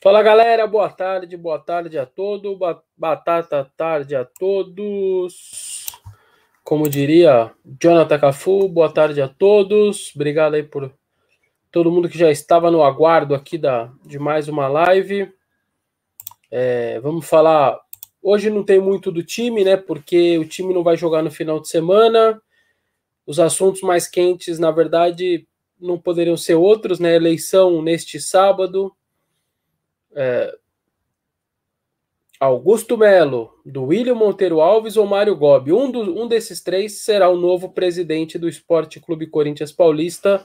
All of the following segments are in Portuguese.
Fala galera, boa tarde, boa tarde a todos, batata tarde a todos. Como diria Jonathan Cafu, boa tarde a todos. Obrigado aí por todo mundo que já estava no aguardo aqui da, de mais uma live. É, vamos falar. Hoje não tem muito do time, né? Porque o time não vai jogar no final de semana. Os assuntos mais quentes, na verdade, não poderiam ser outros, né? Eleição neste sábado é, Augusto Melo, do William Monteiro Alves ou Mário Gobi. Um, do, um desses três será o novo presidente do Esporte Clube Corinthians Paulista.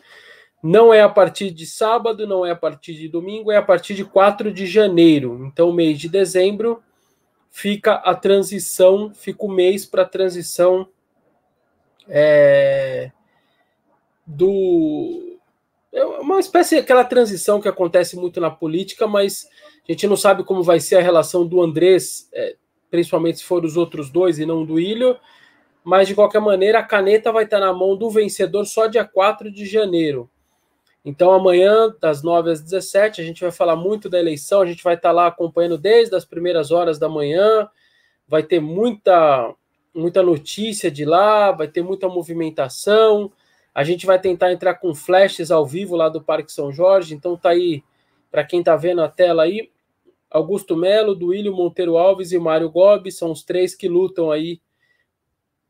Não é a partir de sábado, não é a partir de domingo, é a partir de 4 de janeiro. Então, mês de dezembro fica a transição, fica o mês para a transição é, do é uma espécie aquela transição que acontece muito na política, mas a gente não sabe como vai ser a relação do Andrés, é, principalmente se for os outros dois e não do Ilho. Mas de qualquer maneira, a caneta vai estar na mão do vencedor só dia 4 de janeiro. Então, amanhã, das 9 às 17, a gente vai falar muito da eleição, a gente vai estar lá acompanhando desde as primeiras horas da manhã, vai ter muita, muita notícia de lá, vai ter muita movimentação. A gente vai tentar entrar com flashes ao vivo lá do Parque São Jorge. Então tá aí, para quem tá vendo a tela aí, Augusto Melo, Duílio Monteiro Alves e Mário Gobi são os três que lutam aí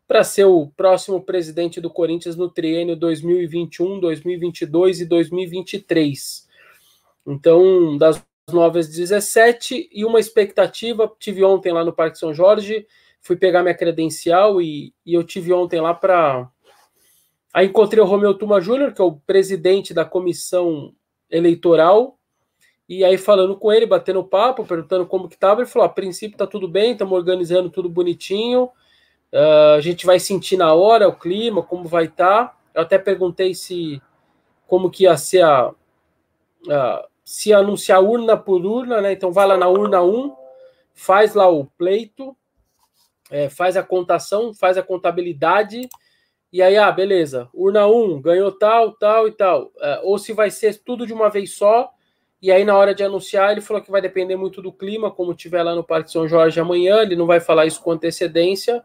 para ser o próximo presidente do Corinthians no triênio 2021, 2022 e 2023. Então, das 9 às 17 e uma expectativa, tive ontem lá no Parque São Jorge, fui pegar minha credencial e, e eu tive ontem lá para Aí encontrei o Romeu Tuma Júnior, que é o presidente da comissão eleitoral, e aí falando com ele, batendo papo, perguntando como que estava, ele falou: a princípio tá tudo bem, estamos organizando tudo bonitinho, uh, a gente vai sentir na hora o clima, como vai estar. Tá. Eu até perguntei se como que ia ser a, a se anunciar urna por urna, né? Então vai lá na urna 1, faz lá o pleito, é, faz a contação, faz a contabilidade e aí, ah, beleza, urna 1 ganhou tal, tal e tal. É, ou se vai ser tudo de uma vez só, e aí na hora de anunciar, ele falou que vai depender muito do clima, como tiver lá no Parque São Jorge amanhã, ele não vai falar isso com antecedência.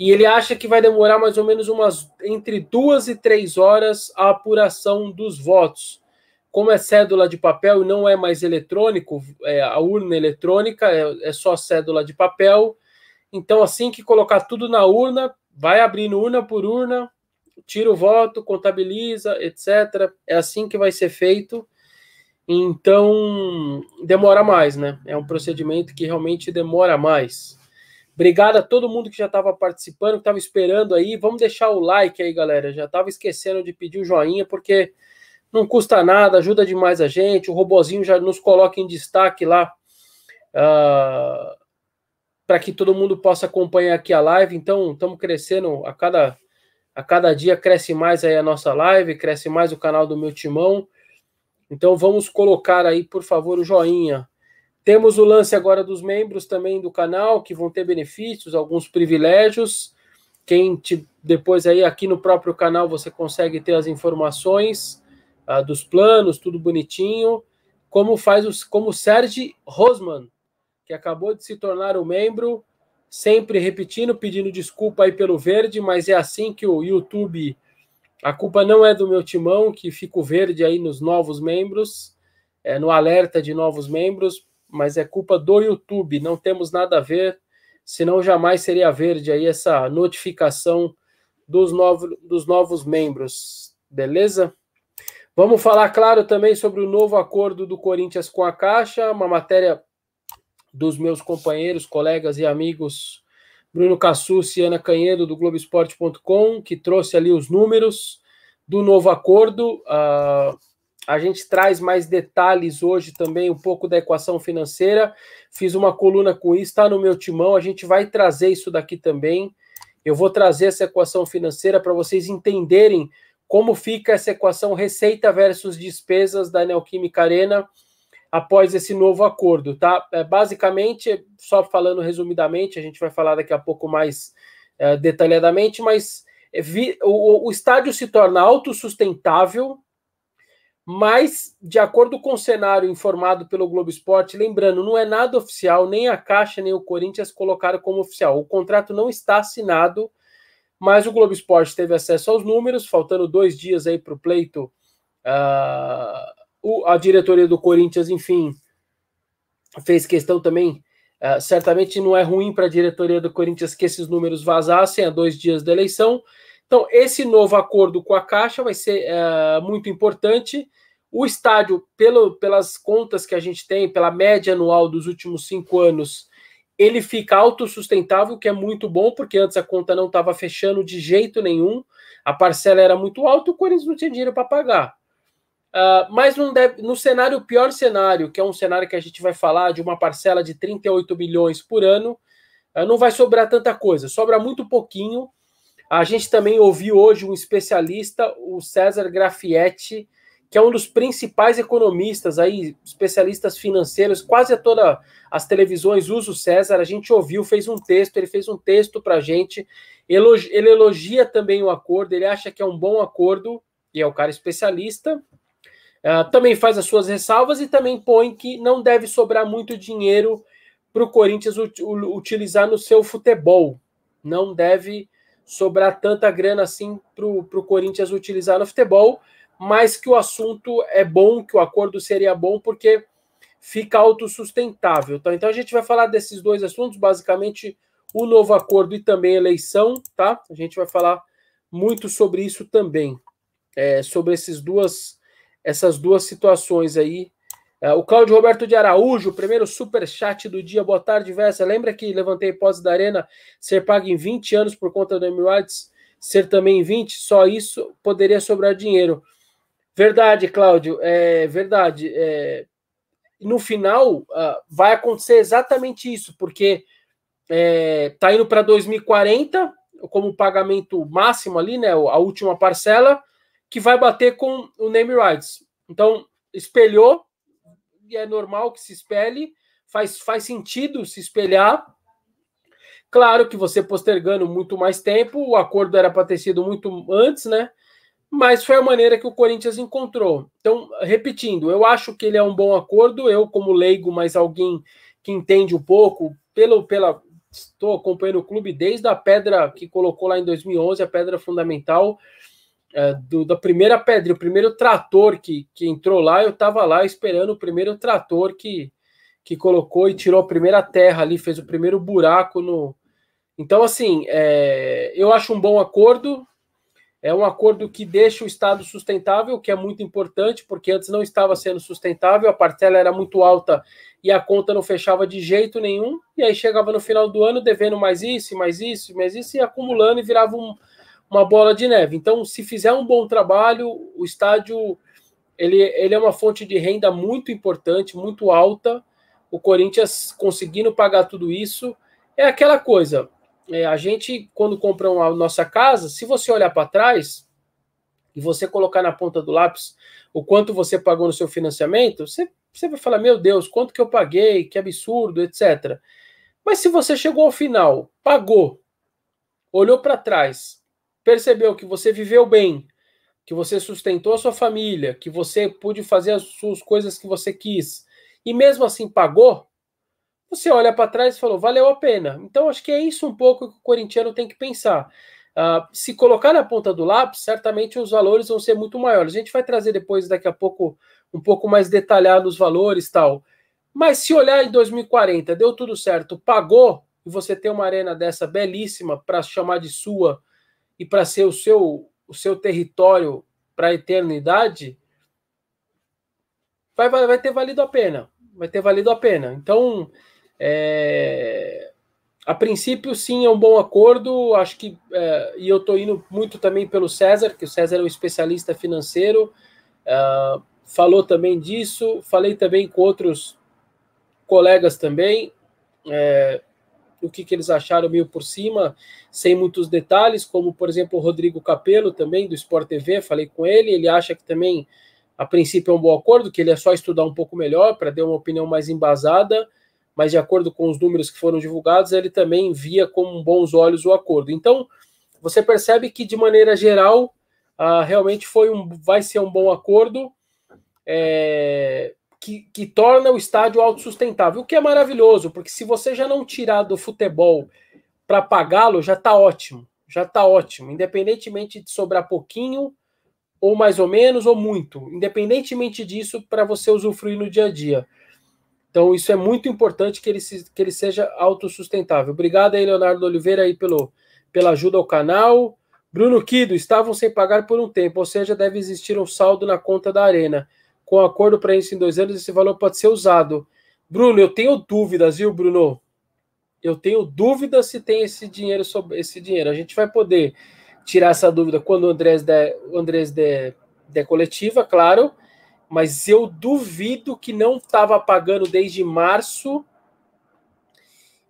E ele acha que vai demorar mais ou menos umas entre duas e três horas a apuração dos votos. Como é cédula de papel e não é mais eletrônico, é, a urna eletrônica é, é só cédula de papel. Então, assim que colocar tudo na urna, vai abrindo urna por urna, tira o voto, contabiliza, etc. É assim que vai ser feito. Então, demora mais, né? É um procedimento que realmente demora mais. Obrigado a todo mundo que já estava participando, que estava esperando aí. Vamos deixar o like aí, galera. Já estava esquecendo de pedir o joinha, porque não custa nada, ajuda demais a gente. O robozinho já nos coloca em destaque lá. Uh, para que todo mundo possa acompanhar aqui a live. Então, estamos crescendo a cada, a cada dia, cresce mais aí a nossa live, cresce mais o canal do meu timão. Então, vamos colocar aí, por favor, o joinha. Temos o lance agora dos membros também do canal, que vão ter benefícios, alguns privilégios. Quem te, depois aí aqui no próprio canal você consegue ter as informações ah, dos planos, tudo bonitinho. Como faz os, como o Sérgio Rosman, que acabou de se tornar um membro, sempre repetindo, pedindo desculpa aí pelo verde, mas é assim que o YouTube. A culpa não é do meu timão, que fica verde aí nos novos membros, é, no alerta de novos membros, mas é culpa do YouTube, não temos nada a ver, senão jamais seria verde aí essa notificação dos, novo, dos novos membros, beleza? Vamos falar, claro, também sobre o novo acordo do Corinthians com a Caixa, uma matéria dos meus companheiros, colegas e amigos Bruno Cassucci e Ana Canhedo do Globoesporte.com, que trouxe ali os números do novo acordo. Uh, a gente traz mais detalhes hoje também, um pouco da equação financeira. Fiz uma coluna com isso, está no meu timão. A gente vai trazer isso daqui também. Eu vou trazer essa equação financeira para vocês entenderem como fica essa equação receita versus despesas da Neoquímica Arena após esse novo acordo, tá? É, basicamente, só falando resumidamente, a gente vai falar daqui a pouco mais é, detalhadamente, mas vi, o, o, estádio se torna autossustentável Mas, de acordo com o cenário informado pelo Globo Esporte, lembrando, não é nada oficial, nem a Caixa nem o Corinthians colocaram como oficial. O contrato não está assinado, mas o Globo Esporte teve acesso aos números, faltando dois dias aí para o pleito. Uh, a diretoria do Corinthians, enfim, fez questão também. Uh, certamente não é ruim para a diretoria do Corinthians que esses números vazassem a dois dias da eleição. Então, esse novo acordo com a Caixa vai ser uh, muito importante. O estádio, pelo, pelas contas que a gente tem, pela média anual dos últimos cinco anos, ele fica autossustentável, que é muito bom, porque antes a conta não estava fechando de jeito nenhum, a parcela era muito alta e o Corinthians não tinha dinheiro para pagar. Uh, mas deve, no cenário, o pior cenário, que é um cenário que a gente vai falar de uma parcela de 38 milhões por ano, uh, não vai sobrar tanta coisa, sobra muito pouquinho. A gente também ouviu hoje um especialista, o César Grafietti, que é um dos principais economistas aí, especialistas financeiros, quase todas as televisões usa o César. A gente ouviu, fez um texto, ele fez um texto para a gente. Ele elogia também o acordo, ele acha que é um bom acordo, e é o cara especialista. Uh, também faz as suas ressalvas e também põe que não deve sobrar muito dinheiro para o Corinthians utilizar no seu futebol. Não deve sobrar tanta grana assim para o Corinthians utilizar no futebol, mas que o assunto é bom, que o acordo seria bom, porque fica autossustentável. Então, então a gente vai falar desses dois assuntos, basicamente o novo acordo e também eleição, tá? A gente vai falar muito sobre isso também, é, sobre esses duas, essas duas situações aí é, o Cláudio Roberto de Araújo, primeiro super chat do dia. Boa tarde, Vessa. Lembra que levantei hipótese da Arena ser paga em 20 anos por conta do Emirates ser também em 20? Só isso poderia sobrar dinheiro. Verdade, Cláudio, é verdade. É, no final, uh, vai acontecer exatamente isso, porque é, tá indo para 2040 como pagamento máximo ali, né? A última parcela, que vai bater com o name rights. Então, espelhou é normal que se espelhe, faz, faz sentido se espelhar. Claro que você postergando muito mais tempo, o acordo era para ter sido muito antes, né? Mas foi a maneira que o Corinthians encontrou. Então, repetindo, eu acho que ele é um bom acordo. Eu, como leigo, mas alguém que entende um pouco, pelo, pela, estou acompanhando o clube desde a pedra que colocou lá em 2011, a pedra fundamental é, do, da primeira pedra, o primeiro trator que, que entrou lá, eu estava lá esperando o primeiro trator que, que colocou e tirou a primeira terra ali, fez o primeiro buraco no. Então, assim, é, eu acho um bom acordo. É um acordo que deixa o Estado sustentável, que é muito importante, porque antes não estava sendo sustentável, a parcela era muito alta e a conta não fechava de jeito nenhum. E aí chegava no final do ano devendo mais isso, mais isso, mais isso, e acumulando e virava um, uma bola de neve. Então, se fizer um bom trabalho, o estádio ele, ele é uma fonte de renda muito importante, muito alta. O Corinthians conseguindo pagar tudo isso é aquela coisa. É, a gente, quando compra a nossa casa, se você olhar para trás e você colocar na ponta do lápis o quanto você pagou no seu financiamento, você, você vai falar: Meu Deus, quanto que eu paguei, que absurdo, etc. Mas se você chegou ao final, pagou, olhou para trás, percebeu que você viveu bem, que você sustentou a sua família, que você pôde fazer as suas coisas que você quis, e mesmo assim pagou, você olha para trás e falou, valeu a pena. Então, acho que é isso um pouco que o corintiano tem que pensar. Uh, se colocar na ponta do lápis, certamente os valores vão ser muito maiores. A gente vai trazer depois, daqui a pouco, um pouco mais detalhado os valores tal. Mas se olhar em 2040, deu tudo certo, pagou, e você tem uma arena dessa belíssima para chamar de sua, e para ser o seu, o seu território para a eternidade, vai, vai, vai ter valido a pena. Vai ter valido a pena. Então, é, a princípio, sim, é um bom acordo. Acho que. É, e eu estou indo muito também pelo César, que o César é um especialista financeiro. É, falou também disso. Falei também com outros colegas também. É, o que, que eles acharam meio por cima, sem muitos detalhes, como por exemplo o Rodrigo Capello também do Sport TV, falei com ele, ele acha que também a princípio é um bom acordo, que ele é só estudar um pouco melhor para ter uma opinião mais embasada, mas de acordo com os números que foram divulgados, ele também via com bons olhos o acordo. Então, você percebe que de maneira geral, uh, realmente foi um, vai ser um bom acordo. é, que, que torna o estádio autossustentável, o que é maravilhoso, porque se você já não tirar do futebol para pagá-lo, já está ótimo, já está ótimo, independentemente de sobrar pouquinho, ou mais ou menos, ou muito, independentemente disso, para você usufruir no dia a dia. Então, isso é muito importante que ele, se, que ele seja autossustentável. Obrigado aí, Leonardo Oliveira, aí pelo, pela ajuda ao canal. Bruno Kido, estavam sem pagar por um tempo, ou seja, deve existir um saldo na conta da Arena com acordo para isso em dois anos, esse valor pode ser usado. Bruno, eu tenho dúvidas, viu, Bruno? Eu tenho dúvidas se tem esse dinheiro sobre esse dinheiro. A gente vai poder tirar essa dúvida quando o Andrés der, Andrés der, der coletiva, claro, mas eu duvido que não estava pagando desde março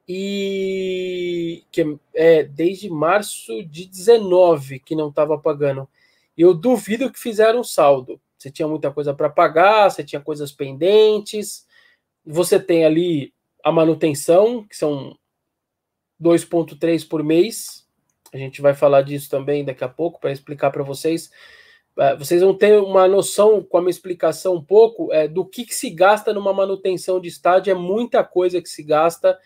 e que é desde março de 19 que não estava pagando. Eu duvido que fizeram saldo. Você tinha muita coisa para pagar, você tinha coisas pendentes, você tem ali a manutenção, que são 2,3 por mês. A gente vai falar disso também daqui a pouco para explicar para vocês. É, vocês vão ter uma noção, com a minha explicação um pouco, é, do que, que se gasta numa manutenção de estádio. É muita coisa que se gasta,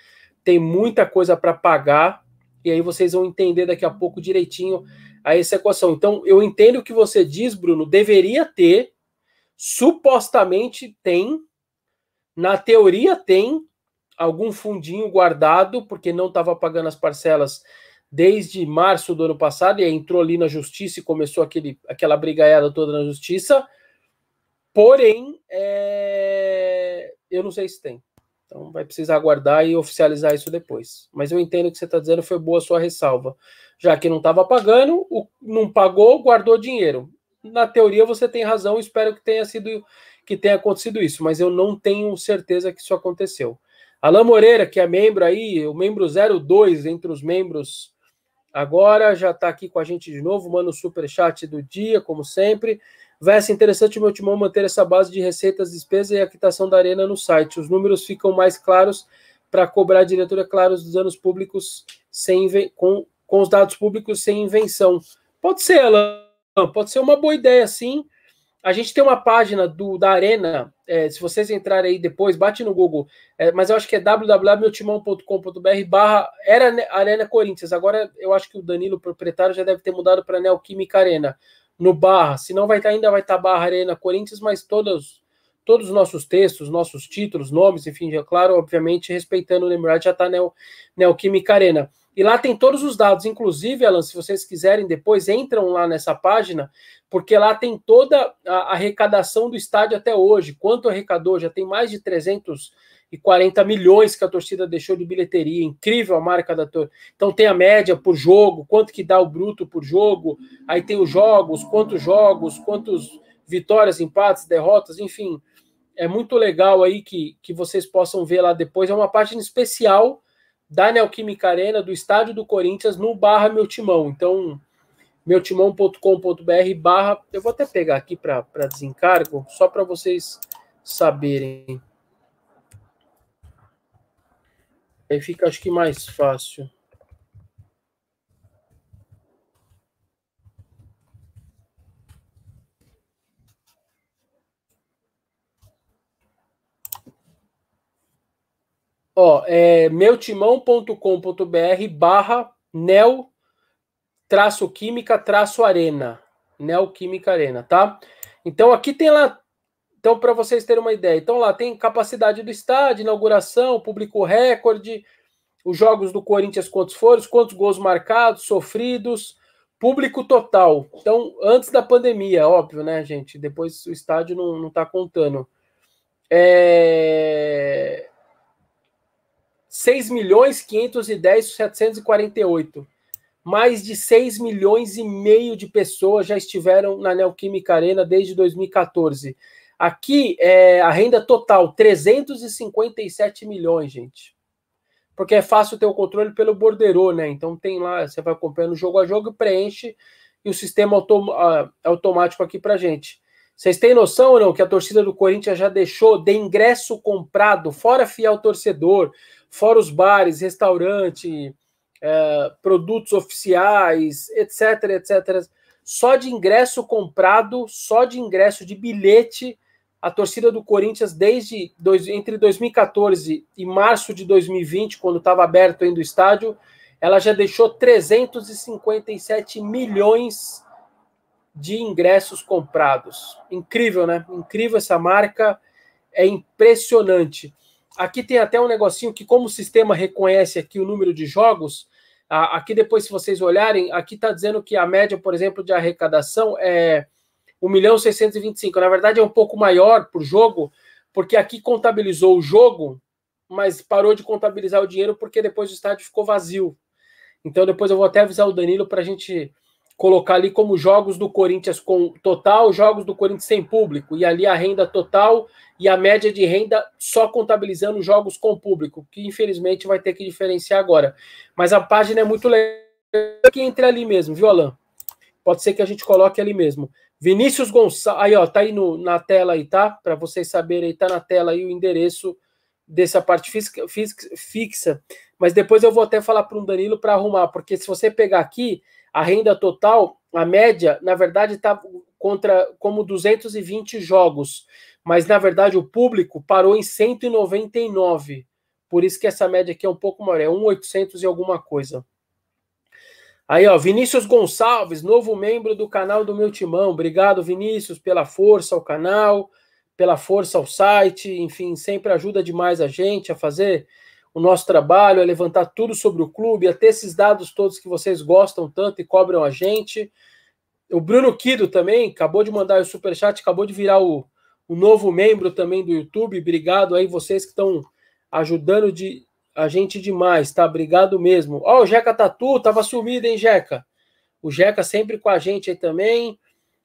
tem muita coisa para pagar, e aí vocês vão entender daqui a pouco direitinho a essa equação. Então, eu entendo o que você diz, Bruno, deveria ter, supostamente tem, na teoria tem algum fundinho guardado, porque não estava pagando as parcelas desde março do ano passado, e entrou ali na justiça e começou aquele, aquela brigaiada toda na justiça. Porém, é... eu não sei se tem. Então vai precisar aguardar e oficializar isso depois. Mas eu entendo que você está dizendo foi boa a sua ressalva já que não estava pagando, o, não pagou, guardou dinheiro. Na teoria você tem razão, espero que tenha sido que tenha acontecido isso, mas eu não tenho certeza que isso aconteceu. Alain Moreira, que é membro aí, o membro 02 entre os membros agora, já está aqui com a gente de novo, manda o super chat do dia, como sempre. Ser interessante o meu timão manter essa base de receitas, despesas e a quitação da arena no site. Os números ficam mais claros para cobrar a diretoria claros dos anos públicos sem com com os dados públicos sem invenção. Pode ser, Alan, pode ser uma boa ideia, sim. A gente tem uma página do, da Arena, é, se vocês entrarem aí depois, bate no Google, é, mas eu acho que é www.meutimão.com.br barra era Arena Corinthians. Agora eu acho que o Danilo, proprietário, já deve ter mudado para Neoquímica Arena, no barra. Se não vai estar, ainda vai estar barra Arena Corinthians, mas todos, todos os nossos textos, nossos títulos, nomes, enfim, já, claro, obviamente, respeitando o Lembrado, já está Neo, Neoquímica Arena. E lá tem todos os dados, inclusive, Alan, se vocês quiserem depois, entram lá nessa página, porque lá tem toda a arrecadação do estádio até hoje. Quanto arrecadou? Já tem mais de 340 milhões que a torcida deixou de bilheteria. Incrível a marca da torcida. Então tem a média por jogo, quanto que dá o bruto por jogo, aí tem os jogos, quantos jogos, quantos vitórias, empates, derrotas, enfim. É muito legal aí que, que vocês possam ver lá depois. É uma página especial da Neoquímica Arena, do estádio do Corinthians, no barra meu timão. Então, meutimão.com.br barra. Eu vou até pegar aqui para desencargo, só para vocês saberem. Aí fica, acho que, mais fácil. Ó, é meutimão.com.br barra neo traço química traço arena. Neoquímica Arena, tá? Então aqui tem lá, então para vocês terem uma ideia, então lá tem capacidade do estádio, inauguração, público recorde, os jogos do Corinthians quantos foram, quantos gols marcados, sofridos, público total. Então antes da pandemia, óbvio, né, gente? Depois o estádio não, não tá contando. É... 6 milhões 510 748. Mais de 6 milhões e meio de pessoas já estiveram na Neoquímica Arena desde 2014. Aqui é a renda total 357 milhões, gente. Porque é fácil ter o controle pelo borderô, né? Então tem lá, você vai acompanhando jogo a jogo, preenche e o sistema autom automático aqui pra gente. Vocês têm noção ou não que a torcida do Corinthians já deixou de ingresso comprado, fora fiel torcedor, fora os bares, restaurante, é, produtos oficiais, etc, etc. Só de ingresso comprado, só de ingresso de bilhete, a torcida do Corinthians, desde dois, entre 2014 e março de 2020, quando estava aberto ainda o estádio, ela já deixou 357 milhões de ingressos comprados. Incrível, né? Incrível essa marca, é impressionante. Aqui tem até um negocinho que, como o sistema reconhece aqui o número de jogos, aqui depois, se vocês olharem, aqui está dizendo que a média, por exemplo, de arrecadação é 1 milhão 625. Na verdade, é um pouco maior por jogo, porque aqui contabilizou o jogo, mas parou de contabilizar o dinheiro porque depois o estádio ficou vazio. Então, depois eu vou até avisar o Danilo para a gente colocar ali como jogos do Corinthians com total, jogos do Corinthians sem público, e ali a renda total e a média de renda só contabilizando jogos com público, que infelizmente vai ter que diferenciar agora. Mas a página é muito legal que entre ali mesmo, viu, Alain? Pode ser que a gente coloque ali mesmo. Vinícius Gonçalves, aí ó, tá aí no, na tela aí, tá? Para vocês saberem, tá na tela aí o endereço dessa parte física, fixa. Mas depois eu vou até falar para um Danilo para arrumar, porque se você pegar aqui a renda total, a média, na verdade, está contra como 220 jogos, mas na verdade o público parou em 199. Por isso que essa média aqui é um pouco maior, é 1,800 e alguma coisa. Aí, ó, Vinícius Gonçalves, novo membro do canal do meu timão. Obrigado, Vinícius, pela força ao canal, pela força ao site, enfim, sempre ajuda demais a gente a fazer o nosso trabalho, a levantar tudo sobre o clube, a ter esses dados todos que vocês gostam tanto e cobram a gente. O Bruno Kido também acabou de mandar o superchat, acabou de virar o, o novo membro também do YouTube. Obrigado aí, vocês que estão ajudando de, a gente demais, tá? Obrigado mesmo. Ó, oh, o Jeca Tatu, tava sumido, hein, Jeca? O Jeca sempre com a gente aí também,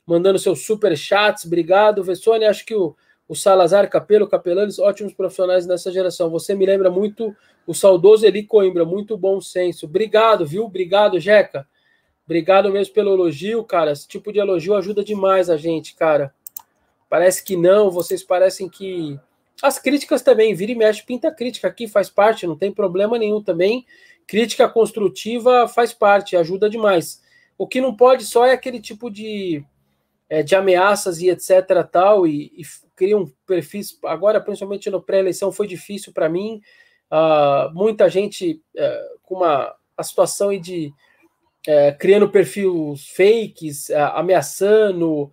mandando seus super chats. Obrigado, Vessone. Acho que o, o Salazar Capelo, Capelanes, ótimos profissionais nessa geração. Você me lembra muito o saudoso Eli Coimbra, muito bom senso. Obrigado, viu? Obrigado, Jeca. Obrigado mesmo pelo elogio, cara. Esse tipo de elogio ajuda demais a gente, cara. Parece que não, vocês parecem que as críticas também, vira e mexe, pinta crítica aqui, faz parte, não tem problema nenhum também. Crítica construtiva faz parte, ajuda demais. O que não pode só é aquele tipo de, é, de ameaças e etc. tal, e, e cria um perfil. Agora, principalmente no pré-eleição, foi difícil para mim. Uh, muita gente uh, com uma a situação de uh, criando perfis fakes, ah, ameaçando,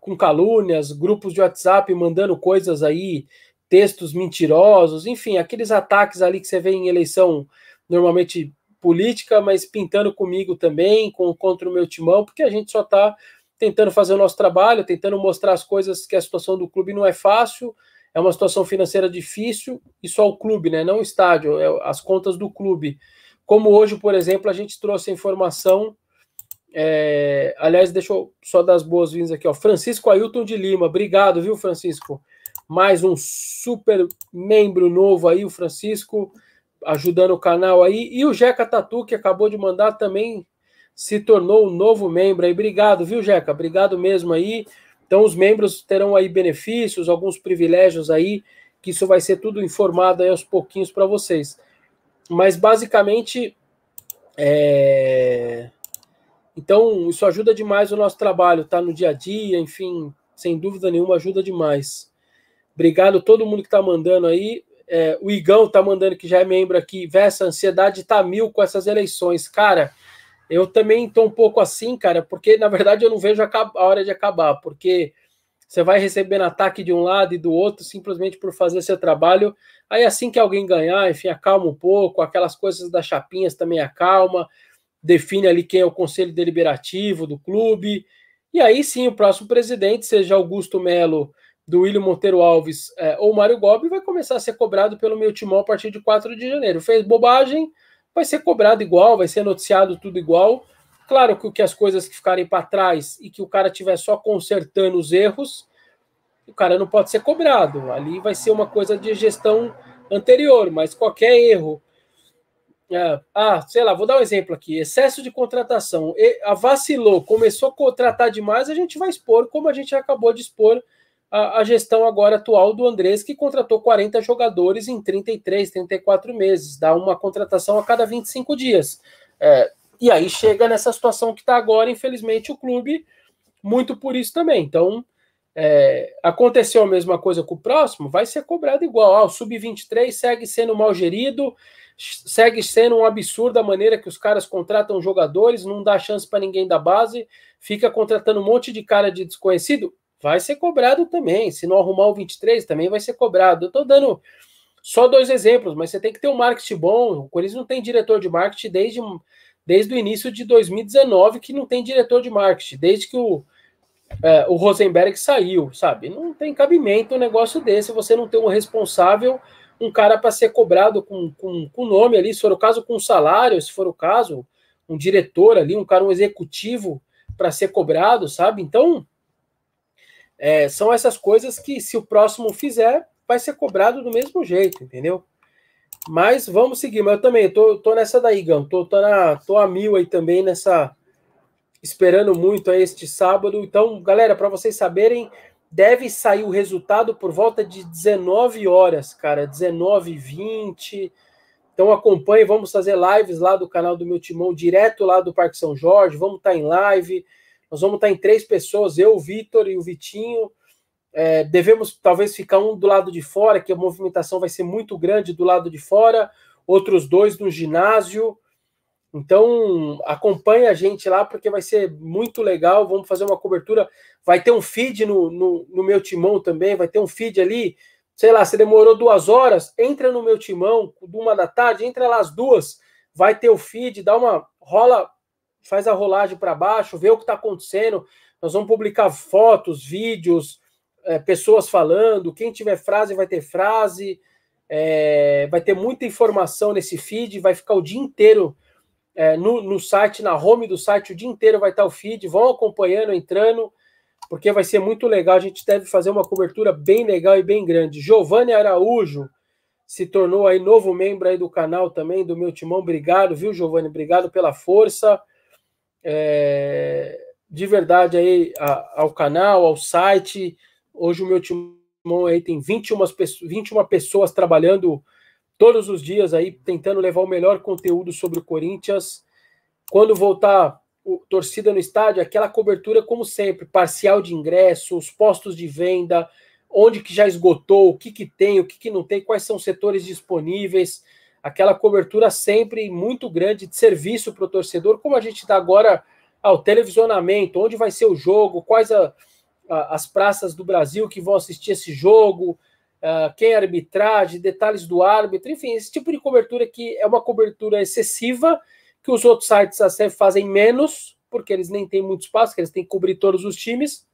com calúnias, grupos de WhatsApp mandando coisas aí textos mentirosos, enfim, aqueles ataques ali que você vê em eleição normalmente política, mas pintando comigo também, com, contra o meu timão, porque a gente só está tentando fazer o nosso trabalho, tentando mostrar as coisas que a situação do clube não é fácil, é uma situação financeira difícil, e só o clube, né? Não o estádio, é as contas do clube. Como hoje, por exemplo, a gente trouxe a informação. É, aliás, deixa eu só dar as boas-vindas aqui, ó. Francisco Ailton de Lima, obrigado, viu, Francisco? mais um super membro novo aí, o Francisco, ajudando o canal aí. E o Jeca Tatu, que acabou de mandar, também se tornou um novo membro aí. Obrigado, viu, Jeca? Obrigado mesmo aí. Então, os membros terão aí benefícios, alguns privilégios aí, que isso vai ser tudo informado aí aos pouquinhos para vocês. Mas, basicamente, é... Então, isso ajuda demais o nosso trabalho, tá? No dia a dia, enfim, sem dúvida nenhuma, ajuda demais. Obrigado a todo mundo que está mandando aí. É, o Igão está mandando que já é membro aqui. Vessa, ansiedade está mil com essas eleições. Cara, eu também estou um pouco assim, cara, porque na verdade eu não vejo a, hora de acabar, porque você vai recebendo ataque de um lado e do outro simplesmente por fazer seu trabalho. Aí assim que alguém ganhar, enfim, acalma um pouco, aquelas coisas das chapinhas também acalma, define ali quem é o conselho deliberativo do clube. E aí sim, o próximo presidente, seja Augusto Melo do William Monteiro Alves é, ou Mário Gobi vai começar a ser cobrado pelo meu timão a partir de 4 de janeiro. Fez bobagem, vai ser cobrado igual, vai ser noticiado tudo igual. Claro que, que as coisas que ficarem para trás e que o cara estiver só consertando os erros, o cara não pode ser cobrado. Ali vai ser uma coisa de gestão anterior, mas qualquer erro. É, ah, sei lá, vou dar um exemplo aqui: excesso de contratação. E, a vacilou, começou a contratar demais, a gente vai expor, como a gente acabou de expor a, a, gestão agora atual do Andrés, que contratou 40 jogadores em 33, 34 meses, dá uma contratação a cada 25 dias. É, e aí chega nessa situação que está agora, infelizmente, o clube, muito por isso também. Então, É, aconteceu a mesma coisa com o próximo, vai ser cobrado igual. Ah, o Sub-23 segue sendo mal gerido, segue sendo um absurdo a maneira que os caras contratam jogadores, não dá chance para ninguém da base, fica contratando um monte de cara de desconhecido, vai ser cobrado também. Se não arrumar o 23, também vai ser cobrado. Eu estou dando só dois exemplos, mas você tem que ter um marketing bom. O Corinthians não tem diretor de marketing desde, desde o início de 2019, que não tem diretor de marketing, desde que o, é, o Rosenberg saiu, sabe? Não tem cabimento um negócio desse, você não tem um responsável um cara para ser cobrado com, com, com nome ali, se for o caso, com salário, se for o caso, um diretor ali, um cara, um executivo para ser cobrado, sabe? Então, é, são essas coisas que, se o próximo fizer, vai ser cobrado do mesmo jeito, entendeu? Mas vamos seguir. Mas eu também tô, tô nessa daí, Gão. Tô, tô, na, tô a mil aí também nessa. Esperando muito aí este sábado. Então, galera, para vocês saberem, deve sair o resultado por volta de 19 horas, cara, 19 20. Então acompanhe, vamos fazer lives lá do canal do meu timão, direto lá do Parque São Jorge, vamos estar tá em live. Nós vamos estar em três pessoas, eu, o Vitor e o Vitinho. É, devemos talvez ficar um do lado de fora, que a movimentação vai ser muito grande do lado de fora, outros dois no ginásio. Então, acompanhe a gente lá, porque vai ser muito legal. Vamos fazer uma cobertura. Vai ter um feed no, no, no, meu timão também. Vai ter um feed ali. Sei lá, se demorou duas horas, entra no meu timão, uma da tarde, entra lá as duas. Vai ter o feed, dá uma. rola, faz a rolagem para baixo, vê o que está acontecendo. Nós vamos publicar fotos, vídeos, é, pessoas falando. Quem tiver frase vai ter frase. É, vai ter muita informação nesse feed. Vai ficar o dia inteiro é, no, no site, na home do site, o dia inteiro vai estar o feed, vão acompanhando, entrando, porque vai ser muito legal. A gente deve fazer uma cobertura bem legal e bem grande. Giovanni Araújo se tornou aí novo membro aí do canal também, do meu timão. Obrigado, viu, Giovanni? Obrigado pela força. É, de verdade aí a, ao canal, ao site. Hoje o meu timão aí tem 21, 21 pessoas trabalhando todos os dias aí tentando levar o melhor conteúdo sobre o Corinthians. Quando voltar o torcida no estádio, aquela cobertura como sempre, parcial de ingresso, os postos de venda, onde que já esgotou, o que que tem, o que que não tem, quais são os setores disponíveis, aquela cobertura sempre muito grande de serviço para o torcedor, como a gente está agora ao televisionamento, onde vai ser o jogo, quais a, a, as praças do Brasil que vão assistir esse jogo, uh, quem é arbitragem, detalhes do árbitro, enfim, esse tipo de cobertura que é uma cobertura excessiva, que os outros sites até fazem menos, porque eles nem têm muito espaço, que eles têm que cobrir todos os times.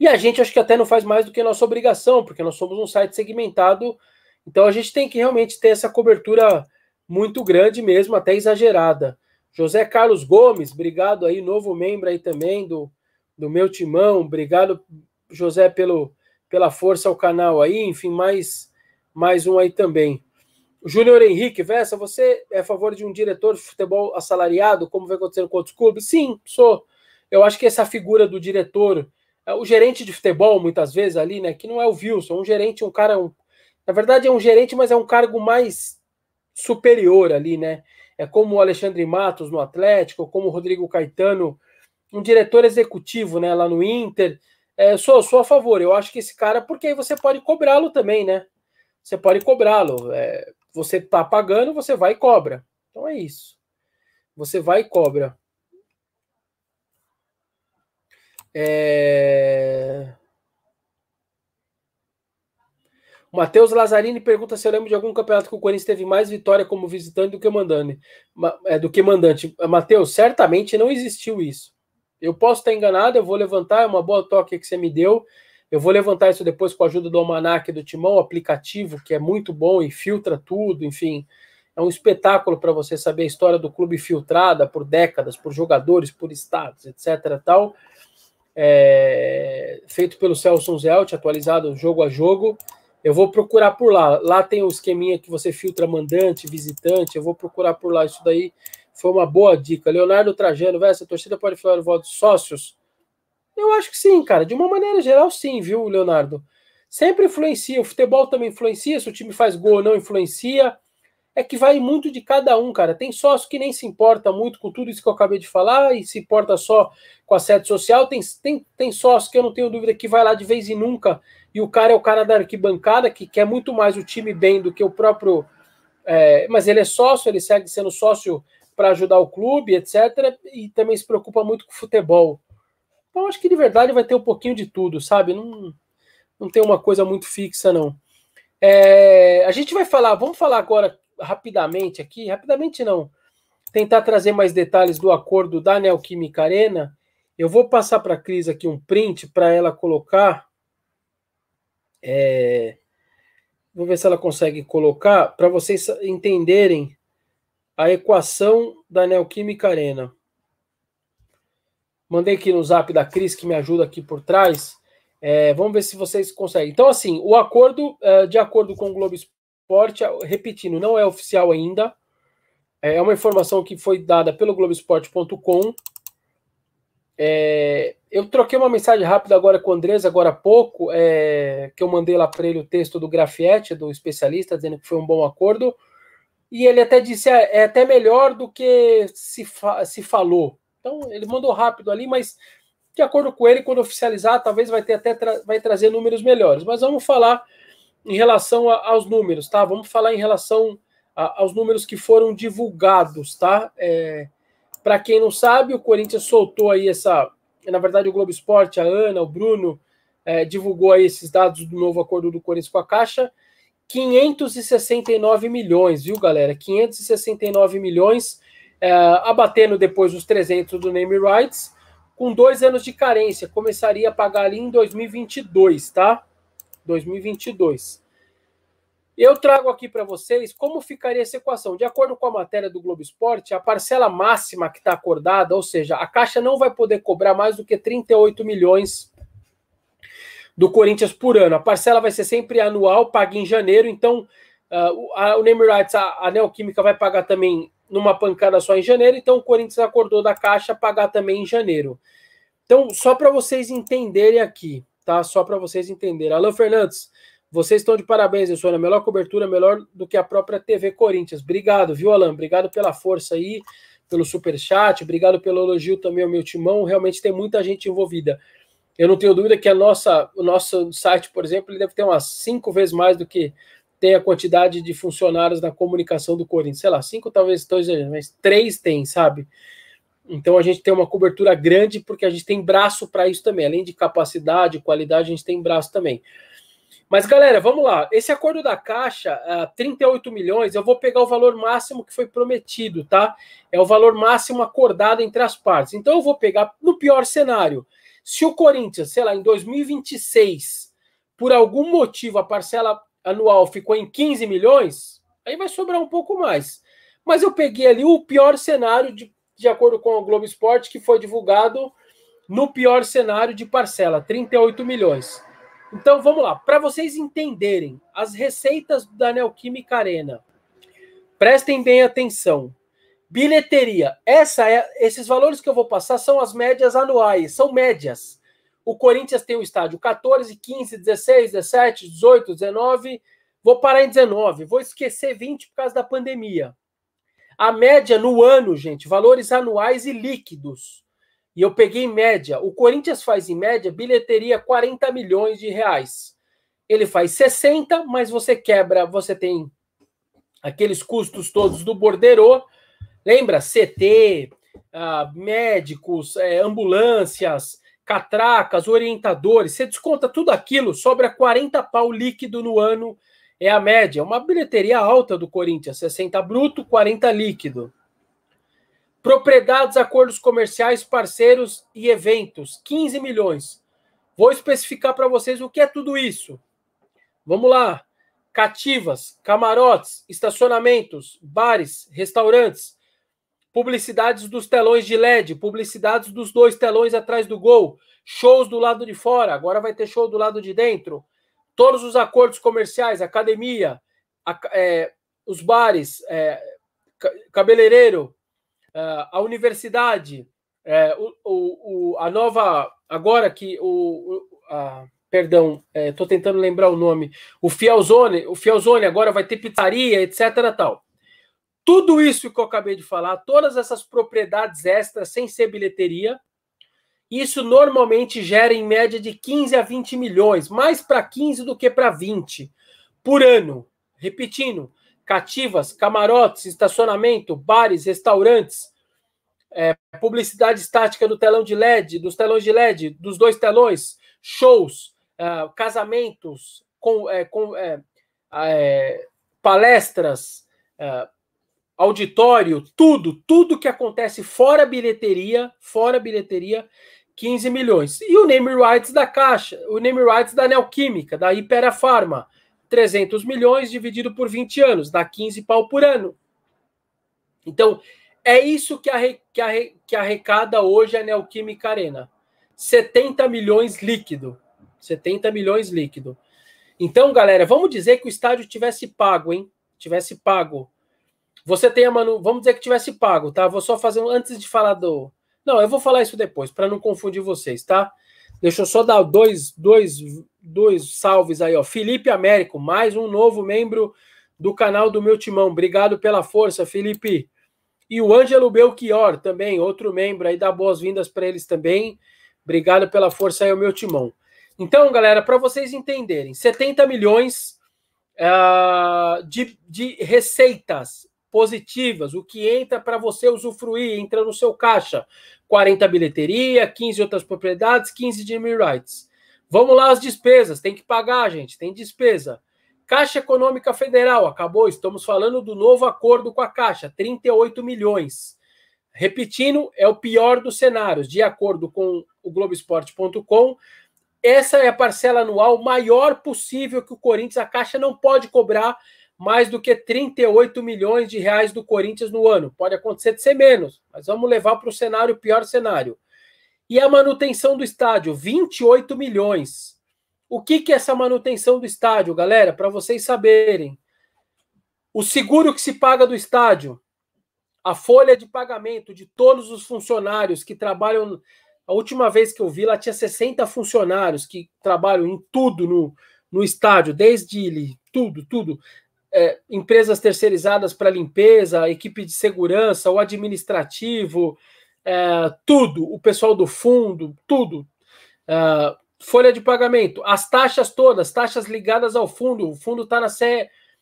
E a gente acho que até não faz mais do que nossa obrigação, porque nós somos um site segmentado, então a gente tem que realmente ter essa cobertura muito grande mesmo, até exagerada. José Carlos Gomes, obrigado aí, novo membro aí também do, do meu timão, obrigado, José, pelo, pela força ao canal aí, enfim, mais, mais um aí também. Júnior Henrique, Vessa, você é a favor de um diretor de futebol assalariado, como vai acontecer com outros clubes? Sim, sou. Eu acho que essa figura do diretor, é o gerente de futebol, muitas vezes ali, né, que não é o Wilson, um gerente, um cara, um, na verdade é um gerente, mas é um cargo mais superior ali, né? É como o Alexandre Matos no Atlético, como o Rodrigo Caetano, um diretor executivo, né, lá no Inter. É, sou, sou a favor. Eu acho que esse cara, porque aí você pode cobrá-lo também, né? Você pode cobrá-lo. É, você tá pagando, você vai e cobra. Então é isso. Você vai e cobra. É... O Matheus Lazzarini pergunta se eu lembro de algum campeonato que o Corinthians teve mais vitória como visitante do que mandante. É, do que mandante. Matheus, certamente não existiu isso. Eu posso estar enganado, eu vou levantar, é uma boa toque que você me deu. Eu vou levantar isso depois com a ajuda do Almanac do Timão, aplicativo que é muito bom e filtra tudo, enfim. É um espetáculo para você saber a história do clube filtrada por décadas, por jogadores, por estados, etc. Tal. É, feito pelo Celso Zelt, atualizado jogo a jogo. Eu vou procurar por lá. Lá tem o esqueminha que você filtra mandante, visitante. Eu vou procurar por lá. Isso daí foi uma boa dica. Leonardo Trajano, velho, essa torcida pode falar o voto de sócios? Eu acho que sim, cara. De uma maneira geral, sim, viu, Leonardo? Sempre influencia. O futebol também influencia. Se o time faz gol ou não, influencia. É que vai muito de cada um, cara. Tem sócio que nem se importa muito com tudo isso que eu acabei de falar e se importa só com a sede social. Tem, tem, tem sócio que eu não tenho dúvida que vai lá de vez em nunca e o cara é o cara da arquibancada que quer muito mais o time bem do que o próprio. É, mas ele é sócio, ele segue sendo sócio para ajudar o clube, etc. E também se preocupa muito com o futebol. Então acho que de verdade vai ter um pouquinho de tudo, sabe? Não, não tem uma coisa muito fixa, não. É, a gente vai falar, vamos falar agora rapidamente aqui, rapidamente não, tentar trazer mais detalhes do acordo da Neoquímica Arena. Eu vou passar para a Cris aqui um print para ela colocar. É, vou ver se ela consegue colocar para vocês entenderem a equação da Neoquímica Arena. Mandei aqui no zap da Cris, que me ajuda aqui por trás. É, vamos ver se vocês conseguem. Então, assim, o acordo, é, de acordo com o Globo Esporte, repetindo, não é oficial ainda. É uma informação que foi dada pelo Globoesporte.com. É, eu troquei uma mensagem rápida agora com o Andrés, agora há pouco, é, que eu mandei lá para ele o texto do Grafietti, do especialista, dizendo que foi um bom acordo. E ele até disse: é, é até melhor do que se, fa se falou. Então, ele mandou rápido ali, mas de acordo com ele, quando oficializar, talvez vai ter até tra vai trazer números melhores. Mas vamos falar em relação a, aos números, tá? Vamos falar em relação a, aos números que foram divulgados, tá? É, Para quem não sabe, o Corinthians soltou aí essa. Na verdade, o Globo Esporte, a Ana, o Bruno, é, divulgou aí esses dados do novo acordo do Corinthians com a Caixa. 569 milhões, viu, galera? 569 milhões, é, abatendo depois os 300 do name rights, com dois anos de carência. Começaria a pagar ali em 2022, tá? 2022. Eu trago aqui para vocês como ficaria essa equação. De acordo com a matéria do Globo Esporte, a parcela máxima que está acordada, ou seja, a Caixa não vai poder cobrar mais do que 38 milhões do Corinthians por ano. A parcela vai ser sempre anual, paga em janeiro. Então, uh, a, o Name Rights, a, a Neoquímica vai pagar também numa pancada só em janeiro. Então, o Corinthians acordou da Caixa pagar também em janeiro. Então, só para vocês entenderem aqui, tá? Só para vocês entenderem. Alan Fernandes, vocês estão de parabéns, eu sou na melhor cobertura, melhor do que a própria TV Corinthians. Obrigado, viu, Alan? Obrigado pela força aí, pelo super chat, obrigado pelo elogio também ao meu timão. Realmente tem muita gente envolvida. Eu não tenho dúvida que a nossa, o nosso site, por exemplo, ele deve ter umas cinco vezes mais do que tem a quantidade de funcionários na comunicação do Corinthians. Sei lá, cinco talvez dois, mas três tem, sabe? Então a gente tem uma cobertura grande porque a gente tem braço para isso também. Além de capacidade, qualidade, a gente tem braço também. Mas, galera, vamos lá. Esse acordo da Caixa, uh, 38 milhões, eu vou pegar o valor máximo que foi prometido, tá? É o valor máximo acordado entre as partes. Então, eu vou pegar no pior cenário. Se o Corinthians, sei lá, em 2026, por algum motivo a parcela anual ficou em 15 milhões, aí vai sobrar um pouco mais. Mas eu peguei ali o pior cenário de de acordo com o Globo Esporte, que foi divulgado no pior cenário de parcela, 38 milhões. Então vamos lá, para vocês entenderem as receitas da Neoquímica Arena. Prestem bem atenção. Bilheteria. Essa é, esses valores que eu vou passar são as médias anuais, são médias. O Corinthians tem o estádio 14, 15, 16, 17, 18, 19. Vou parar em 19. Vou esquecer 20 por causa da pandemia. A média no ano, gente, valores anuais e líquidos. E eu peguei média. O Corinthians faz em média bilheteria 40 milhões de reais. Ele faz 60, mas você quebra, você tem aqueles custos todos do borderô. Lembra? CT, ah, médicos, é, ambulâncias, catracas, orientadores. Você desconta tudo aquilo, sobra 40 pau líquido no ano é a média. Uma bilheteria alta do Corinthians, 60 bruto, 40 líquido. Propriedades, acordos comerciais, parceiros e eventos, 15 milhões. Vou especificar para vocês o que é tudo isso. Vamos lá. Cativas, camarotes, estacionamentos, bares, restaurantes, publicidades dos telões de LED, publicidades dos dois telões atrás do gol, shows do lado de fora, agora vai ter show do lado de dentro, todos os acordos comerciais, academia, a, é, os bares, é, cabeleireiro, é, a universidade, é, o, o, a nova, agora que o, a, perdão, estou é, tentando lembrar o nome, o Fielzone, o Fielzone agora vai ter pizzaria, etc. Tal. Tudo isso que eu acabei de falar, todas essas propriedades extras sem ser bilheteria, isso normalmente gera em média de 15 a 20 milhões, mais para 15 do que para 20 por ano. Repetindo, cativas, camarotes, estacionamento, bares, restaurantes, é, publicidade estática do telão de LED, dos telões de LED, dos dois telões, shows, é, casamentos, com, é, com é, é, palestras, é, auditório, tudo, tudo que acontece fora bilheteria, fora bilheteria, 15 milhões. E o name rights da Caixa, o name rights da Neoquímica, da Ipera Pharma, 300 milhões dividido por 20 anos, dá 15 pau por ano. Então, é isso que, arre, que, arre, que arrecada hoje a Neoquímica Arena. 70 milhões líquido. 70 milhões líquido. Então, galera, vamos dizer que o estádio tivesse pago, hein? Tivesse pago. Você tem a Manu. Vamos dizer que tivesse pago, tá? Vou só fazer um. Antes de falar do. Não, eu vou falar isso depois, para não confundir vocês, tá? Deixa eu só dar dois, dois, dois salves aí, ó. Felipe Américo, mais um novo membro do canal do meu timão. Obrigado pela força, Felipe. E o Ângelo Belchior também, outro membro aí, dá boas-vindas para eles também. Obrigado pela força aí, o meu timão. Então, galera, para vocês entenderem, 70 milhões uh, de, de receitas positivas, o que entra para você usufruir, entra no seu caixa. 40 bilheteria, 15 outras propriedades, 15 de rights. Vamos lá as despesas, tem que pagar, gente, tem despesa. Caixa Econômica Federal, acabou, estamos falando do novo acordo com a Caixa, 38 milhões. Repetindo, é o pior dos cenários, de acordo com o Globoesporte.com, essa é a parcela anual maior possível que o Corinthians, a Caixa não pode cobrar mais do que 38 milhões de reais do Corinthians no ano. Pode acontecer de ser menos, mas vamos levar para o cenário, pior cenário. E a manutenção do estádio, 28 milhões. O que, que é essa manutenção do estádio, galera? Para vocês saberem. O seguro que se paga do estádio, a folha de pagamento de todos os funcionários que trabalham. A última vez que eu vi, lá tinha 60 funcionários que trabalham em tudo no, no estádio, desde tudo, tudo é, empresas terceirizadas para limpeza, equipe de segurança, o administrativo, é, tudo, o pessoal do fundo, tudo. É, folha de pagamento, as taxas todas, taxas ligadas ao fundo, o fundo está na,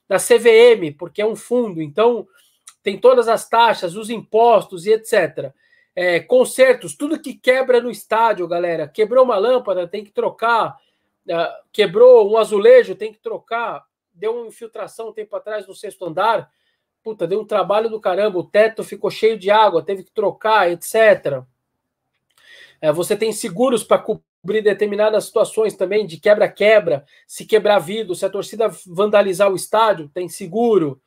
na CVM, porque é um fundo, então tem todas as taxas, os impostos e etc. É, consertos, tudo que quebra no estádio, galera. Quebrou uma lâmpada, tem que trocar. É, quebrou um azulejo, tem que trocar deu uma infiltração um tempo atrás no sexto andar. Puta, deu um trabalho do caramba. O teto ficou cheio de água, teve que trocar, etc. É, você tem seguros para cobrir determinadas situações também, de quebra-quebra. Se quebrar vidro, se a torcida vandalizar o estádio, tem seguro.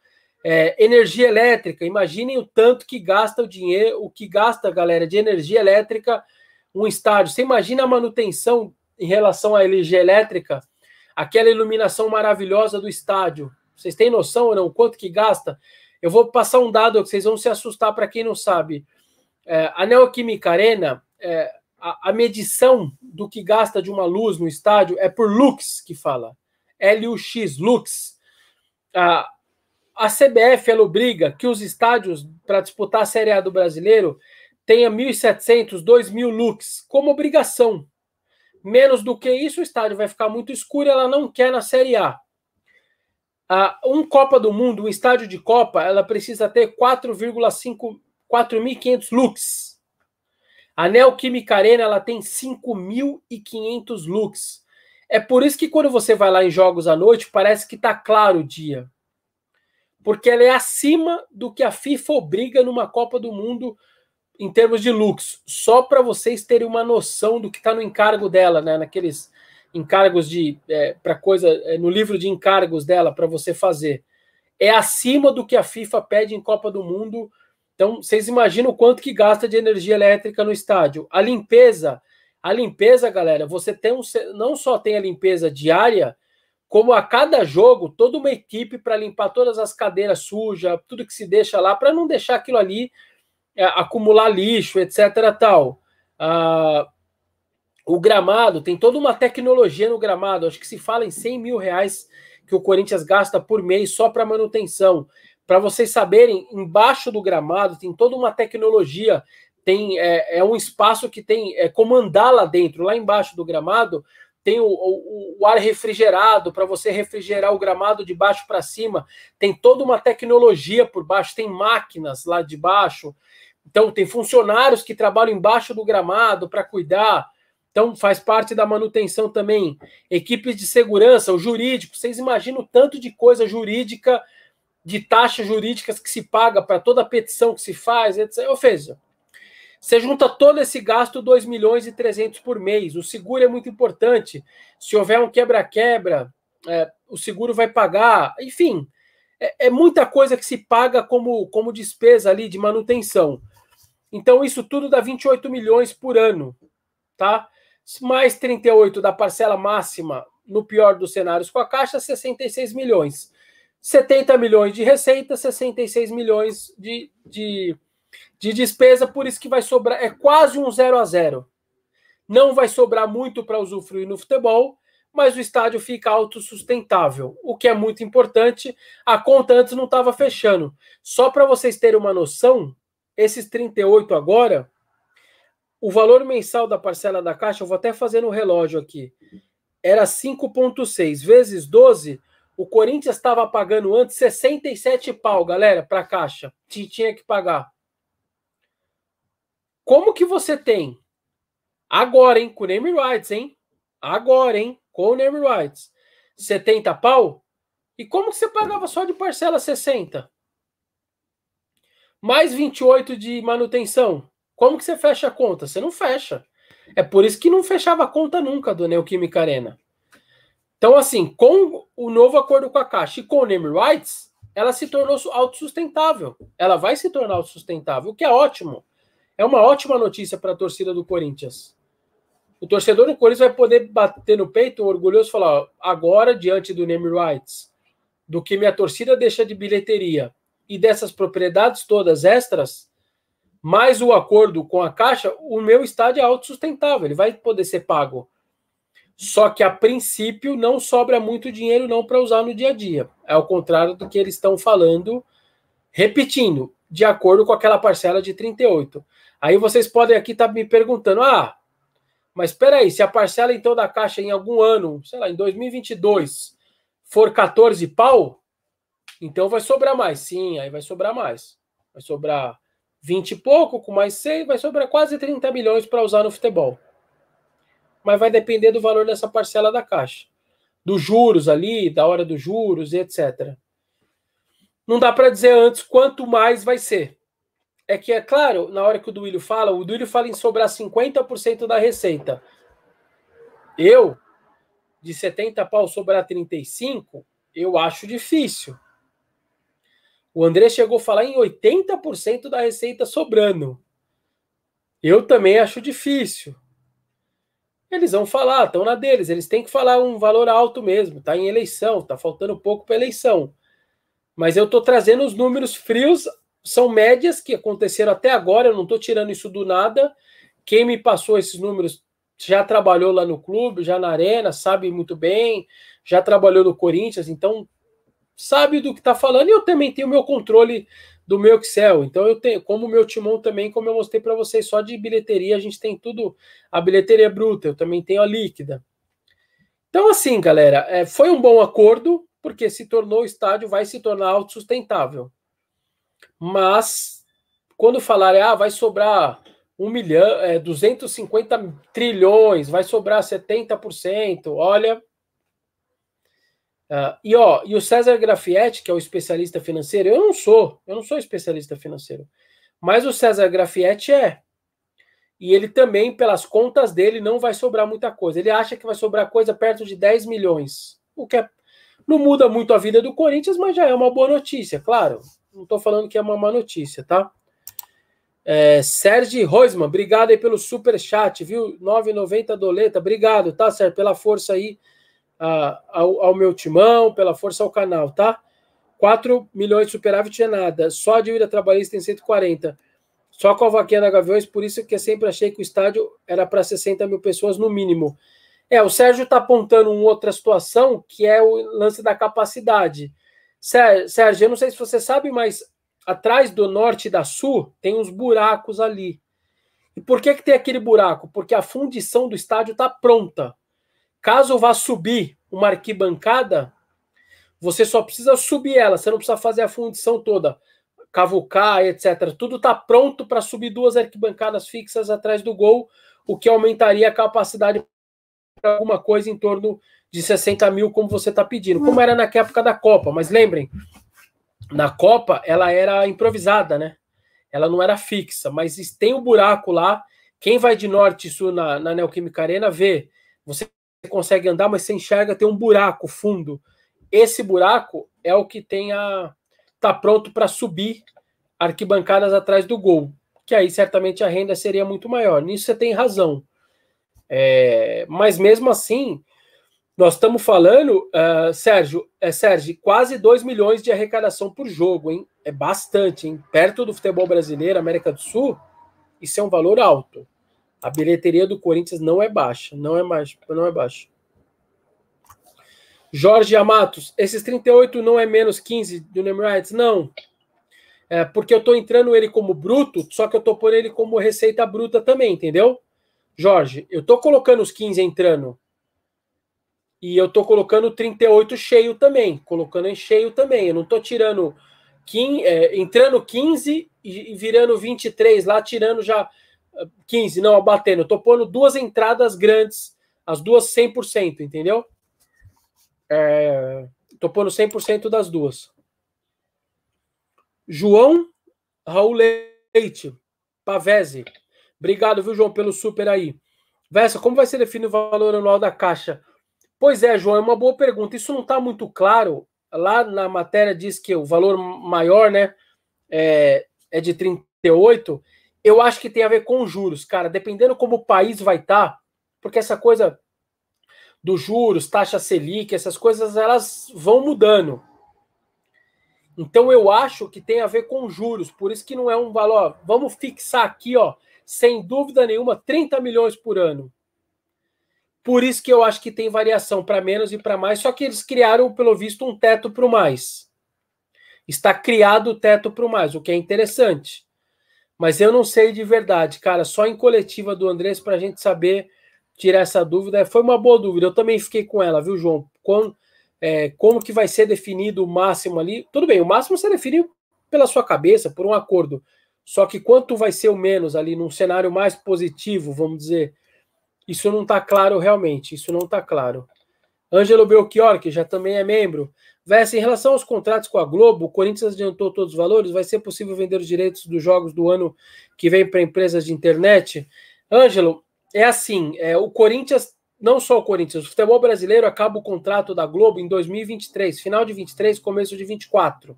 É, energia elétrica, imaginem o tanto que gasta o dinheiro, o que gasta, galera, de energia elétrica um estádio. Você imagina a manutenção em relação à energia elétrica aquela iluminação maravilhosa do estádio. Vocês têm noção ou não? Quanto que gasta? Eu vou passar um dado que vocês vão se assustar para quem não sabe. É, a Neoquímica Arena, é, a, a, medição do que gasta de uma luz no estádio é por lux que fala. L-U-X, lux. A, a CBF ela obriga que os estádios, para disputar a Série A do brasileiro, tenha 1.700, 2.000 lux, como obrigação. Menos do que isso, o estádio vai ficar muito escuro. Ela não quer na Série A. Ah, um Copa do Mundo, um estádio de Copa, ela precisa ter 4,5 4.500 lux. A Neoquímica Arena ela tem 5.500 lux. É por isso que quando você vai lá em jogos à noite, parece que está claro o dia. Porque ela é acima do que a FIFA obriga numa Copa do Mundo em termos de looks, só para vocês terem uma noção do que está no encargo dela, né? Naqueles encargos de é, para coisa é, no livro de encargos dela para você fazer é acima do que a FIFA pede em Copa do Mundo. Então vocês imaginam o quanto que gasta de energia elétrica no estádio. A limpeza, a limpeza, galera, você tem um, não só tem a limpeza diária, como a cada jogo toda uma equipe para limpar todas as cadeiras sujas, tudo que se deixa lá para não deixar aquilo ali acumular lixo, etc. tal. Ah, o gramado, tem toda uma tecnologia no gramado. Acho que se fala em 100 mil reais que o Corinthians gasta por mês só para manutenção. para vocês saberem, embaixo do gramado tem toda uma tecnologia, tem é, é um espaço que tem é, comandar lá dentro, lá embaixo do gramado, tem o, o, o ar refrigerado para você refrigerar o gramado de baixo para cima, tem toda uma tecnologia por baixo, tem máquinas lá de baixo, então tem funcionários que trabalham embaixo do gramado para cuidar. Então faz parte da manutenção também. Equipes de segurança, o jurídico. Vocês imaginam o tanto de coisa jurídica, de taxas jurídicas que se paga para toda petição que se faz, etc. Ou seja, você junta todo esse gasto, 2 milhões e 300 por mês. O seguro é muito importante. Se houver um quebra-quebra, é, o seguro vai pagar. Enfim, é, é, muita coisa que se paga como, como despesa ali de manutenção. Então, isso tudo dá 28 milhões por ano, tá? Mais 38 da parcela máxima, no pior dos cenários com a Caixa, 66 milhões. 70 milhões de receita, 66 milhões de, de de despesa, por isso que vai sobrar, é quase um zero a zero. Não vai sobrar muito para usufruir no futebol, mas o estádio fica autossustentável, o que é muito importante. A conta antes não estava fechando. Só para vocês terem uma noção, esses 38 agora, o valor mensal da parcela da Caixa, eu vou até fazer no relógio aqui, era 5,6 vezes 12. O Corinthians estava pagando antes 67 pau, galera, para a Caixa. Tinha que pagar. Como que você tem agora, hein, com o name rights, hein? Agora, hein, com o name rights. 70 pau? E como que você pagava só de parcela 60? Mais 28 de manutenção. Como que você fecha a conta? Você não fecha. É por isso que não fechava a conta nunca do Neoquímica Arena. Então, assim, com o novo acordo com a Caixa e com o Name Rights, ela se tornou autossustentável. Ela vai se tornar autossustentável, o que é ótimo. É uma ótima notícia para a torcida do Corinthians. O torcedor do Corinthians vai poder bater no peito, orgulhoso, e falar: agora, diante do name rights, do que minha torcida deixa de bilheteria e dessas propriedades todas extras, mais o acordo com a Caixa, o meu estádio é autossustentável, ele vai poder ser pago. Só que a princípio não sobra muito dinheiro não para usar no dia a dia. É ao contrário do que eles estão falando, repetindo, de acordo com aquela parcela de 38. Aí vocês podem aqui estar tá me perguntando: ah, mas espera aí, se a parcela então da Caixa em algum ano, sei lá, em 2022, for 14 pau, então vai sobrar mais. Sim, aí vai sobrar mais. Vai sobrar 20 e pouco, com mais 6, vai sobrar quase 30 milhões para usar no futebol. Mas vai depender do valor dessa parcela da Caixa. Dos juros ali, da hora dos juros e etc. Não dá para dizer antes quanto mais vai ser é que, é claro, na hora que o Duílio fala, o Duílio fala em sobrar 50% da receita. Eu, de 70 pau sobrar 35, eu acho difícil. O André chegou a falar em 80% da receita sobrando. Eu também acho difícil. Eles vão falar, estão na deles, eles têm que falar um valor alto mesmo, tá em eleição, tá faltando pouco para eleição. Mas eu estou trazendo os números frios são médias que aconteceram até agora, eu não estou tirando isso do nada. Quem me passou esses números já trabalhou lá no clube, já na arena, sabe muito bem, já trabalhou no Corinthians, então sabe do que está falando. E eu também tenho o meu controle do meu Excel. Então eu tenho, como o meu timão também, como eu mostrei para vocês, só de bilheteria a gente tem tudo, a bilheteria bruta, eu também tenho a líquida. Então assim, galera, é, foi um bom acordo, porque se tornou o estádio, vai se tornar autossustentável. Mas quando falarem, ah, vai sobrar um milhão, é, 250 trilhões, vai sobrar 70%, olha. Uh, e ó, e o César Grafietti, que é o especialista financeiro, eu não sou, eu não sou especialista financeiro, mas o César Grafietti é. E ele também, pelas contas dele, não vai sobrar muita coisa. Ele acha que vai sobrar coisa perto de 10 milhões, o que é, não muda muito a vida do Corinthians, mas já é uma boa notícia, claro não estou falando que é uma má notícia, tá? É, Sérgio Roisman, obrigado aí pelo super chat, viu? 9,90 doleta, obrigado, tá, Sérgio, pela força aí a, ao, ao, meu timão, pela força ao canal, tá? 4 milhões de superávit é nada, só a dívida trabalhista tem 140. Só com a vaquinha da Gaviões, por isso que eu sempre achei que o estádio era para 60 mil pessoas no mínimo. É, o Sérgio está apontando uma outra situação, que é o lance da capacidade. Sérgio, eu não sei se você sabe, mas atrás do norte e da sul tem uns buracos ali. E por que, que tem aquele buraco? Porque a fundição do estádio está pronta. Caso vá subir uma arquibancada, você só precisa subir ela, você não precisa fazer a fundição toda, cavucar, etc. Tudo está pronto para subir duas arquibancadas fixas atrás do gol, o que aumentaria a capacidade para alguma coisa em torno de 60 mil, como você está pedindo, como era na época da Copa. Mas lembrem, na Copa ela era improvisada, né? Ela não era fixa, mas tem um buraco lá. Quem vai de norte e sul na, na Neoquímica Arena vê. Você consegue andar, mas você enxerga tem um buraco fundo. Esse buraco é o que tem a tá pronto para subir arquibancadas atrás do gol, que aí certamente a renda seria muito maior. Nisso você tem razão. É, mas mesmo assim, nós estamos falando, uh, Sérgio, é, Sérgio, quase 2 milhões de arrecadação por jogo, hein? É bastante, hein? Perto do futebol brasileiro, América do Sul, isso é um valor alto. A bilheteria do Corinthians não é baixa, não é baixa, não é baixa. Jorge Amatos, esses 38 não é menos 15 do Nemrites? Não. É porque eu estou entrando ele como bruto, só que eu estou por ele como receita bruta também, entendeu? Jorge, eu estou colocando os 15 entrando e eu tô colocando 38 cheio também, colocando em cheio também. Eu não tô tirando 15, é, entrando 15 e, virando 23 lá, tirando já 15, ah, não, abatendo. Eu tô pondo duas entradas grandes, as duas 100%, entendeu? É, tô pondo 100% das duas. João Raul Leite, Pavese. Obrigado, viu, João, pelo super aí. Vessa, como vai ser definido o valor anual da caixa? Pois é, João, é uma boa pergunta. Isso não está muito claro. Lá na matéria diz que o valor maior, né, é, é de 38. Eu acho que tem a ver com juros, cara. Dependendo como o país vai estar, tá, porque essa coisa dos juros, taxa Selic, essas coisas elas vão mudando. Então eu acho que tem a ver com juros, por isso que não é um valor. Vamos fixar aqui, ó, sem dúvida nenhuma, 30 milhões por ano. Por isso que eu acho que tem variação para menos e para mais, só que eles criaram, pelo visto, um teto para o mais. Está criado o teto para o mais, o que é interessante. Mas eu não sei de verdade, cara. Só em coletiva do Andrés para a gente saber tirar essa dúvida. Foi uma boa dúvida. Eu também fiquei com ela, viu, João? Com, é, como que vai ser definido o máximo ali? Tudo bem, o máximo você define pela sua cabeça, por um acordo. Só que quanto vai ser o menos ali num cenário mais positivo, vamos dizer, isso não está claro realmente, isso não está claro. Ângelo Belchior, que já também é membro. Vessa, em relação aos contratos com a Globo, o Corinthians adiantou todos os valores, vai ser possível vender os direitos dos jogos do ano que vem para empresas de internet? Ângelo, é assim, é, o Corinthians, não só o Corinthians, o futebol brasileiro acaba o contrato da Globo em 2023, final de 23, começo de 24.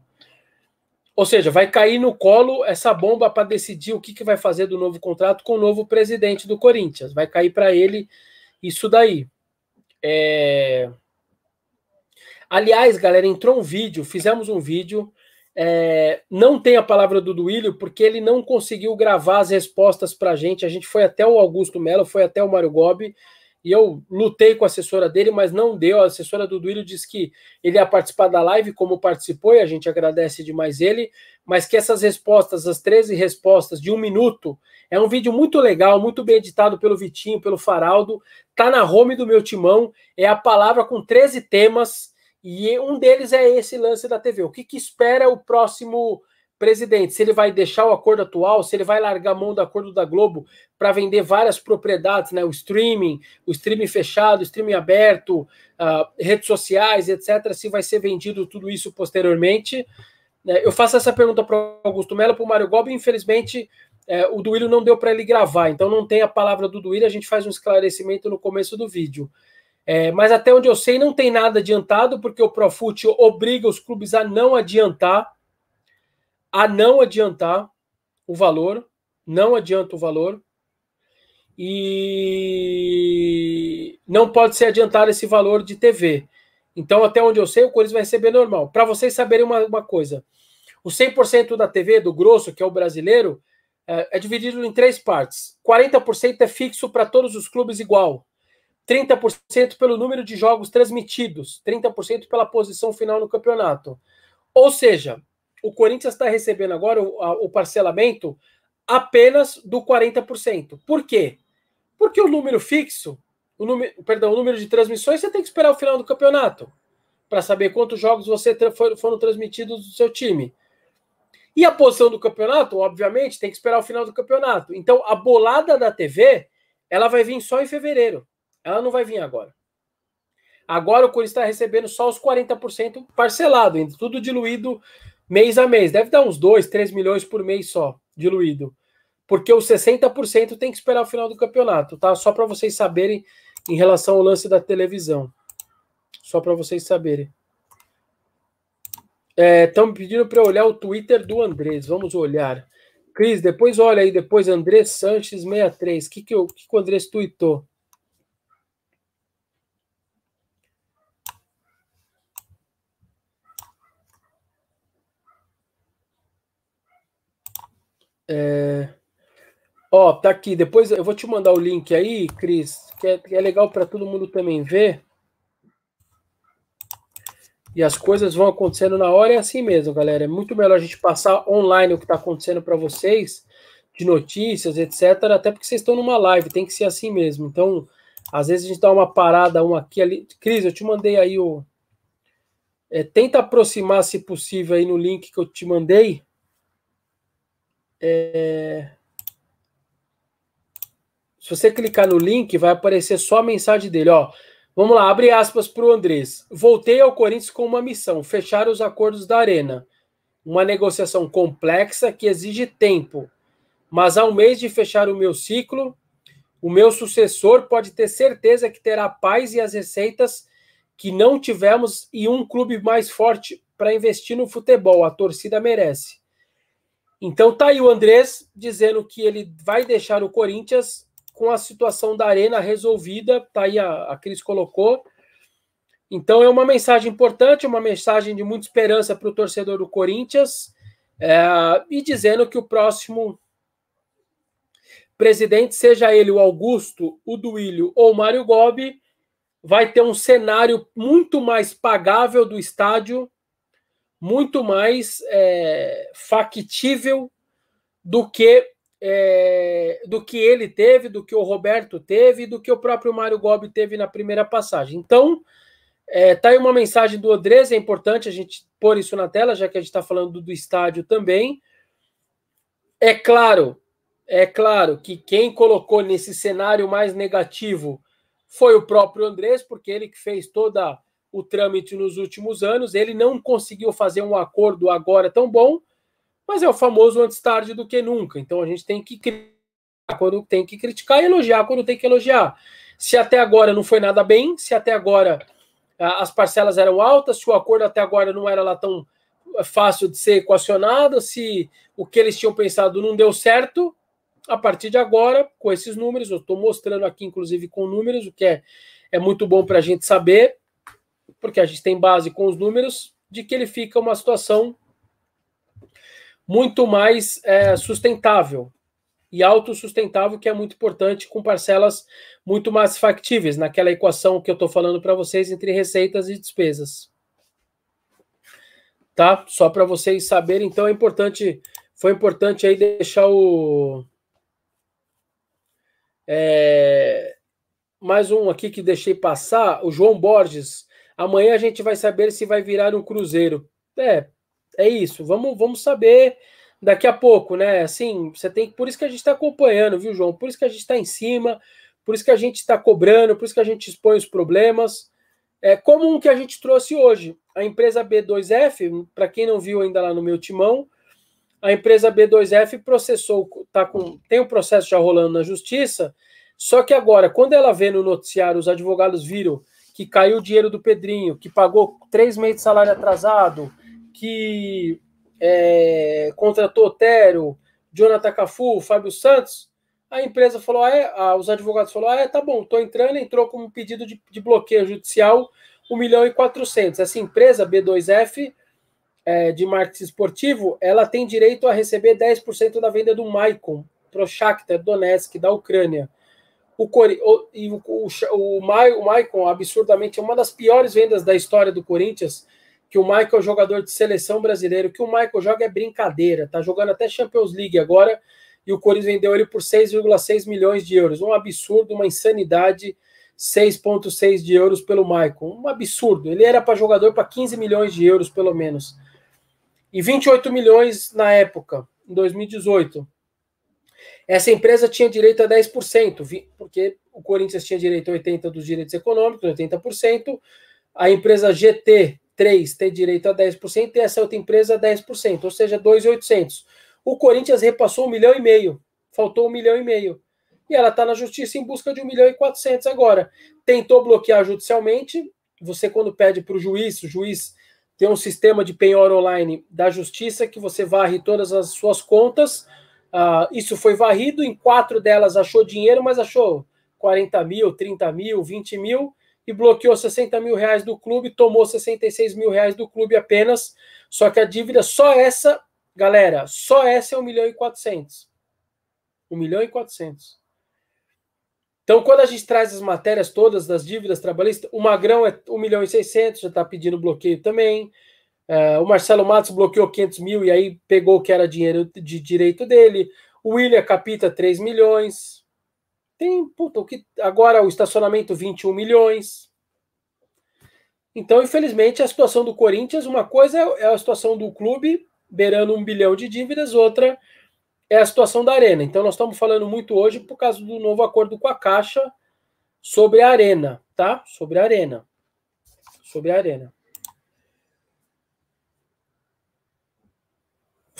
Ou seja, vai cair no colo essa bomba para decidir o que, que vai fazer do novo contrato com o novo presidente do Corinthians. Vai cair para ele isso daí. É... Aliás, galera, entrou um vídeo, fizemos um vídeo. É... não tem a palavra do Duílio, porque ele não conseguiu gravar as respostas para a gente. A gente foi até o Augusto Melo, foi até o Mário Gobi e eu lutei com a assessora dele, mas não deu. A assessora do Duílio disse que ele ia participar da live, como participou, e a gente agradece demais ele, mas que essas respostas, as 13 respostas de um minuto, é um vídeo muito legal, muito bem editado pelo Vitinho, pelo Faraldo, tá na home do meu timão, é a palavra com 13 temas, e um deles é esse lance da TV. O que, que espera o próximo presidente, se ele vai deixar o acordo atual, se ele vai largar a mão do acordo da Globo para vender várias propriedades, né? O streaming, o streaming fechado, o streaming aberto, uh, redes sociais, etc. Se vai ser vendido tudo isso posteriormente. Né? Eu faço essa pergunta para o Augusto Mello, para o Mário Gobi, infelizmente é, o Duílio não deu para ele gravar, então não tem a palavra do Duílio, a gente faz um esclarecimento no começo do vídeo. É, mas até onde eu sei, não tem nada adiantado, porque o Profut obriga os clubes a não adiantar a não adiantar o valor, não adianta o valor, e não pode ser adiantado esse valor de TV. Então, até onde eu sei, o Corinthians vai receber normal. Para vocês saberem uma, uma coisa, o 100% da TV, do grosso, que é o brasileiro, é, é dividido em três partes. 40% é fixo para todos os clubes igual. 30% pelo número de jogos transmitidos, 30% pela posição final no campeonato. Ou seja, o Corinthians está recebendo agora o, a, o parcelamento apenas do 40%. Por quê? Porque o número fixo, o número, perdão, o número de transmissões, você tem que esperar o final do campeonato para saber quantos jogos você foram transmitidos do seu time. E a posição do campeonato, obviamente, tem que esperar o final do campeonato. Então, a bolada da TV, ela vai vir só em fevereiro. Ela não vai vir agora. Agora o Corinthians está recebendo só os 40% parcelado, tudo diluído mês a mês. Deve dar uns 2, 3 milhões por mês só, diluído. Porque os 60% tem que esperar o final do campeonato, tá? Só para vocês saberem em relação ao lance da televisão. Só para vocês saberem. Estão é, pedindo para olhar o Twitter do Andrés. Vamos olhar. Cris, depois olha aí, depois Andrés Sanches 63. O que, que, que, que o Andrés tweetou? É... Ó, tá aqui. Depois eu vou te mandar o link aí, Cris, que é, que é legal para todo mundo também ver. E as coisas vão acontecendo na hora, é assim mesmo, galera. É muito melhor a gente passar online o que está acontecendo para vocês, de notícias, etc. Até porque vocês estão numa live, tem que ser assim mesmo. Então, às vezes a gente dá uma parada, um aqui ali. Cris, eu te mandei aí o. É, tenta aproximar, se possível, aí no link que eu te mandei. É... Se você clicar no link, vai aparecer só a mensagem dele, ó. Vamos lá, abre aspas para o Andrés. Voltei ao Corinthians com uma missão: fechar os acordos da Arena. Uma negociação complexa que exige tempo. Mas ao mês de fechar o meu ciclo, o meu sucessor pode ter certeza que terá paz e as receitas que não tivemos e um clube mais forte para investir no futebol. A torcida merece. Então tá aí o Andrés dizendo que ele vai deixar o Corinthians com a situação da arena resolvida, tá aí a, a Cris colocou. Então é uma mensagem importante, uma mensagem de muita esperança para o torcedor do Corinthians, é, e dizendo que o próximo presidente, seja ele o Augusto, o Duílio ou o Mário Gobi, vai ter um cenário muito mais pagável do estádio, muito mais é, factível do que é, do que ele teve, do que o Roberto teve, do que o próprio Mário Gobi teve na primeira passagem. Então, é, tá aí uma mensagem do Odrez, é importante a gente pôr isso na tela, já que a gente está falando do, do estádio também. É claro, é claro que quem colocou nesse cenário mais negativo foi o próprio Andrés, porque ele que fez toda o trâmite nos últimos anos, ele não conseguiu fazer um acordo agora tão bom, mas é o famoso antes tarde do que nunca. Então a gente tem que criticar quando tem que criticar e elogiar quando tem que elogiar. Se até agora não foi nada bem, se até agora as parcelas eram altas, se o acordo até agora não era lá tão é, fácil de ser equacionado, se o que eles tinham pensado não deu certo, a partir de agora, com esses números, eu estou mostrando aqui, inclusive, com números, o que é, é muito bom para a gente saber, porque a gente tem base com os números, de que ele fica uma situação muito mais é, sustentável e autossustentável, que é muito importante, com parcelas muito mais factíveis naquela equação que eu estou falando para vocês entre receitas e despesas. Tá? Só para vocês saberem, então é importante, foi importante aí deixar o. É, mais um aqui que deixei passar, o João Borges. Amanhã a gente vai saber se vai virar um cruzeiro. É, é isso. Vamos, vamos saber daqui a pouco, né? Assim, você tem. Por isso que a gente está acompanhando, viu, João? Por isso que a gente está em cima, por isso que a gente está cobrando, por isso que a gente expõe os problemas. É como um que a gente trouxe hoje. A empresa B2F, para quem não viu ainda lá no meu timão, a empresa B2F processou, tá com, tem um processo já rolando na justiça, só que agora, quando ela vê no noticiário, os advogados viram que caiu o dinheiro do Pedrinho, que pagou três meses de salário atrasado, que é, contratou Otero, Jonathan Cafu, Fábio Santos, a empresa falou, ah, é, os advogados falaram, ah, é, tá bom, tô entrando, entrou com um pedido de, de bloqueio judicial 1 milhão e 400. Essa empresa, B2F, é, de marketing esportivo, ela tem direito a receber 10% da venda do Maicon, pro Shakhtar Donetsk, da Ucrânia. O, o, o, o, o Maicon, absurdamente, é uma das piores vendas da história do Corinthians, que o Michael é jogador de seleção brasileiro, que o Michael joga é brincadeira, tá jogando até Champions League agora, e o Corinthians vendeu ele por 6,6 milhões de euros. Um absurdo, uma insanidade, 6,6 de euros pelo Michael. Um absurdo. Ele era para jogador para 15 milhões de euros, pelo menos. E 28 milhões na época, em 2018. Essa empresa tinha direito a 10%, porque o Corinthians tinha direito a 80% dos direitos econômicos, 80%. A empresa GT3 tem direito a 10% e essa outra empresa a 10%, ou seja, 2.800. O Corinthians repassou um milhão e meio, faltou um milhão e meio. E ela está na justiça em busca de um milhão e quatrocentos agora. Tentou bloquear judicialmente. Você, quando pede para o juiz, o juiz tem um sistema de penhor online da justiça que você varre todas as suas contas Uh, isso foi varrido, em quatro delas achou dinheiro, mas achou 40 mil, 30 mil, 20 mil e bloqueou 60 mil reais do clube, tomou 66 mil reais do clube apenas. Só que a dívida, só essa, galera, só essa é 1 milhão e 400. 1 milhão e 400. Então, quando a gente traz as matérias todas das dívidas trabalhistas, o Magrão é 1 milhão e 600, já está pedindo bloqueio também. Uh, o Marcelo Matos bloqueou 500 mil e aí pegou o que era dinheiro de direito dele. O William capita 3 milhões. Tem, puta, o que, agora o estacionamento 21 milhões. Então, infelizmente, a situação do Corinthians, uma coisa é a situação do clube beirando um bilhão de dívidas, outra é a situação da Arena. Então, nós estamos falando muito hoje por causa do novo acordo com a Caixa sobre a Arena, tá? Sobre a Arena. Sobre a Arena.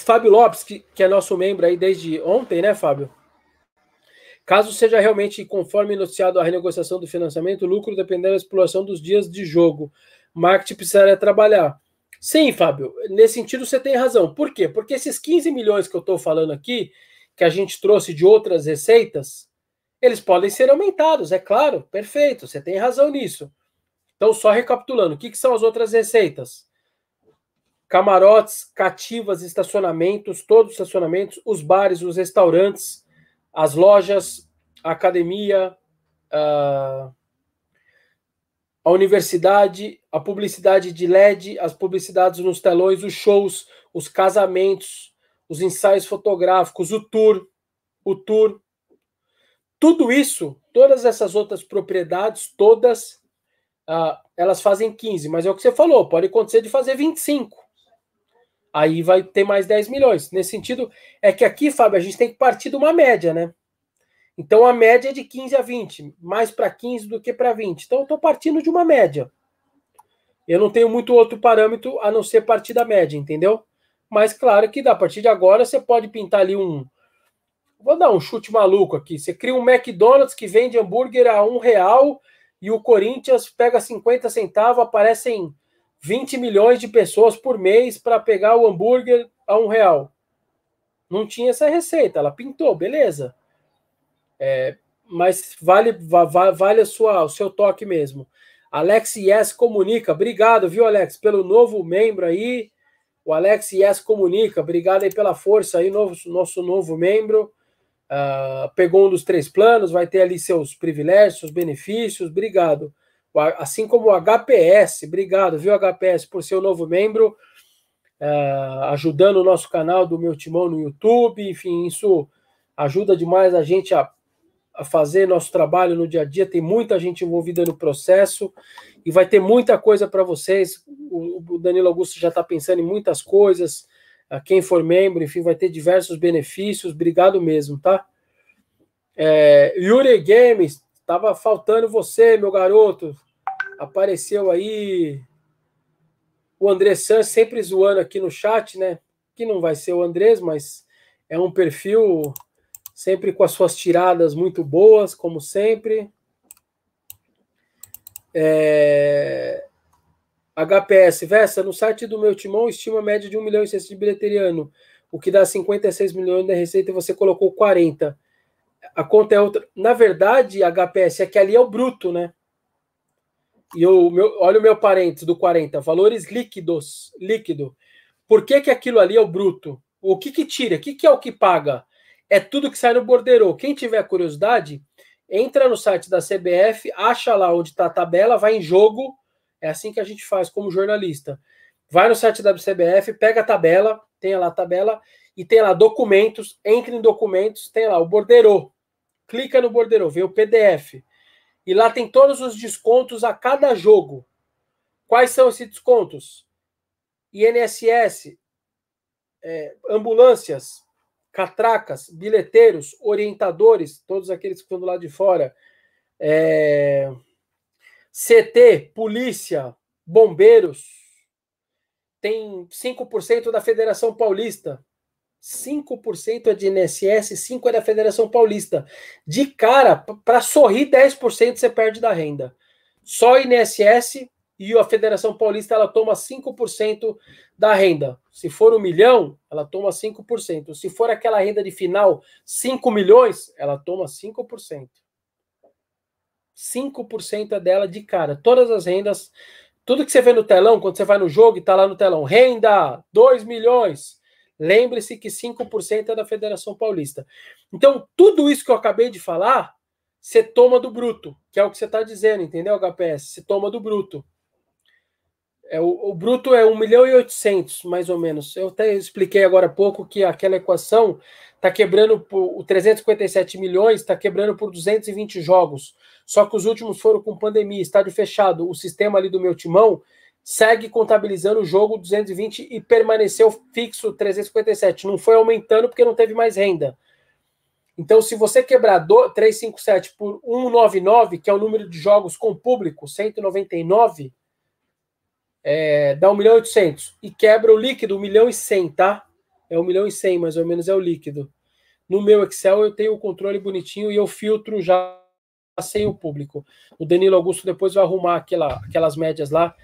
Fábio Lopes, que, que é nosso membro aí desde ontem, né, Fábio? Caso seja realmente conforme noticiado a renegociação do financiamento, o lucro dependendo da exploração dos dias de jogo. Marketing precisaria trabalhar. Sim, Fábio, nesse sentido você tem razão. Por quê? Porque esses 15 milhões que eu estou falando aqui, que a gente trouxe de outras receitas, eles podem ser aumentados, é claro, perfeito, você tem razão nisso. Então, só recapitulando, o que, que são as outras receitas? Camarotes, cativas, estacionamentos, todos os estacionamentos, os bares, os restaurantes, as lojas, a academia, a, universidade, a publicidade de LED, as publicidades nos telões, os shows, os casamentos, os ensaios fotográficos, o tour, o tour. Tudo isso, todas essas outras propriedades, todas, uh, elas fazem 15, mas é o que você falou, pode acontecer de fazer 25 aí vai ter mais 10 milhões. Nesse sentido, é que aqui, Fábio, a gente tem que partir de uma média, né? Então a média é de 15 a 20, mais para 15 do que para 20. Então eu estou partindo de uma média. Eu não tenho muito outro parâmetro a não ser partir da média, entendeu? Mas claro que a partir de agora você pode pintar ali um. Vou dar um chute maluco aqui. Você cria um McDonald's que vende hambúrguer a um real e o Corinthians pega 50 centavos, aparecem 20 milhões de pessoas por mês para pegar o hambúrguer a um real. Não tinha essa receita, ela pintou, beleza. É, mas vale, vale, a sua, o seu toque mesmo. Alex Yes Comunica, obrigado, viu, Alex, pelo novo membro aí. O Alex Yes Comunica, obrigado aí pela força aí, novo, nosso novo membro. Uh, pegou um dos três planos, vai ter ali seus privilégios, seus benefícios, obrigado assim como o HPS, obrigado, viu, HPS, por ser o novo membro, uh, ajudando o nosso canal do meu timão no YouTube, enfim, isso ajuda demais a gente a, a fazer nosso trabalho no dia a dia. Tem muita gente envolvida no processo e vai ter muita coisa para vocês. O, o, Danilo Augusto já está pensando em muitas coisas. A quem for membro, enfim, vai ter diversos benefícios. Obrigado mesmo, tá? É, Yuri Games, Tava faltando você, meu garoto. Apareceu aí o André Santos sempre zoando aqui no chat, né? Que não vai ser o Andrés, mas é um perfil sempre com as suas tiradas muito boas, como sempre. É... HPS, Vessa, no site do meu timão estima média de 1 milhão e 600 de bilheteria ano, o que dá 56 milhões da receita e você colocou 40 a conta é outra. Na verdade, HPS é que ali é o bruto, né? E o meu, olha o meu parênteses do 40, valores líquidos, líquido. Por que, que aquilo ali é o bruto? O que que tira? O que, que é o que paga? É tudo que sai no borderô. Quem tiver curiosidade, entra no site da CBF, acha lá onde está a tabela, vai em jogo. É assim que a gente faz como jornalista. vai no site da CBF, pega a tabela, tem lá a tabela, e tem lá documentos, entre em documentos, tem lá o borderô. Clica no borderô, vê o PDF. E lá tem todos os descontos a cada jogo. Quais são esses descontos? INSS, é, ambulâncias, catracas, bilheteiros, orientadores, todos aqueles que estão do lado de fora, é, CT, polícia, bombeiros, tem 5% da Federação Paulista, 5% é de INSS, 5% é da Federação Paulista. De cara, para sorrir, 10% você perde da renda. Só INSS e a Federação Paulista ela toma 5% da renda. Se for um milhão, ela toma 5%. Se for aquela renda de final, 5 milhões, ela toma 5%. 5% é dela de cara. Todas as rendas, tudo que você vê no telão, quando você vai no jogo e está lá no telão, renda 2 milhões. Lembre-se que 5% é da Federação Paulista. Então, tudo isso que eu acabei de falar, você toma do bruto, que é o que você está dizendo, entendeu, HPS? Você toma do bruto. É, o, o, bruto é 1 milhão e 800, mais ou menos. Eu até expliquei agora há pouco que aquela equação está quebrando por o 357 milhões, está quebrando por 220 jogos. Só que os últimos foram com pandemia, estádio fechado. O sistema ali do meu timão segue contabilizando o jogo 220 e permaneceu fixo 357. Não foi aumentando porque não teve mais renda. Então, se você quebrar 357 por 199, que é o número de jogos com público, 199 é, dá 1 milhão e 800 e quebra o líquido 1 milhão e 100, tá? É 1 milhão e 100 mais ou menos é o líquido. No meu Excel eu tenho o controle bonitinho e eu filtro já sem o público. O Danilo Augusto depois vai arrumar aquela, aquelas médias lá,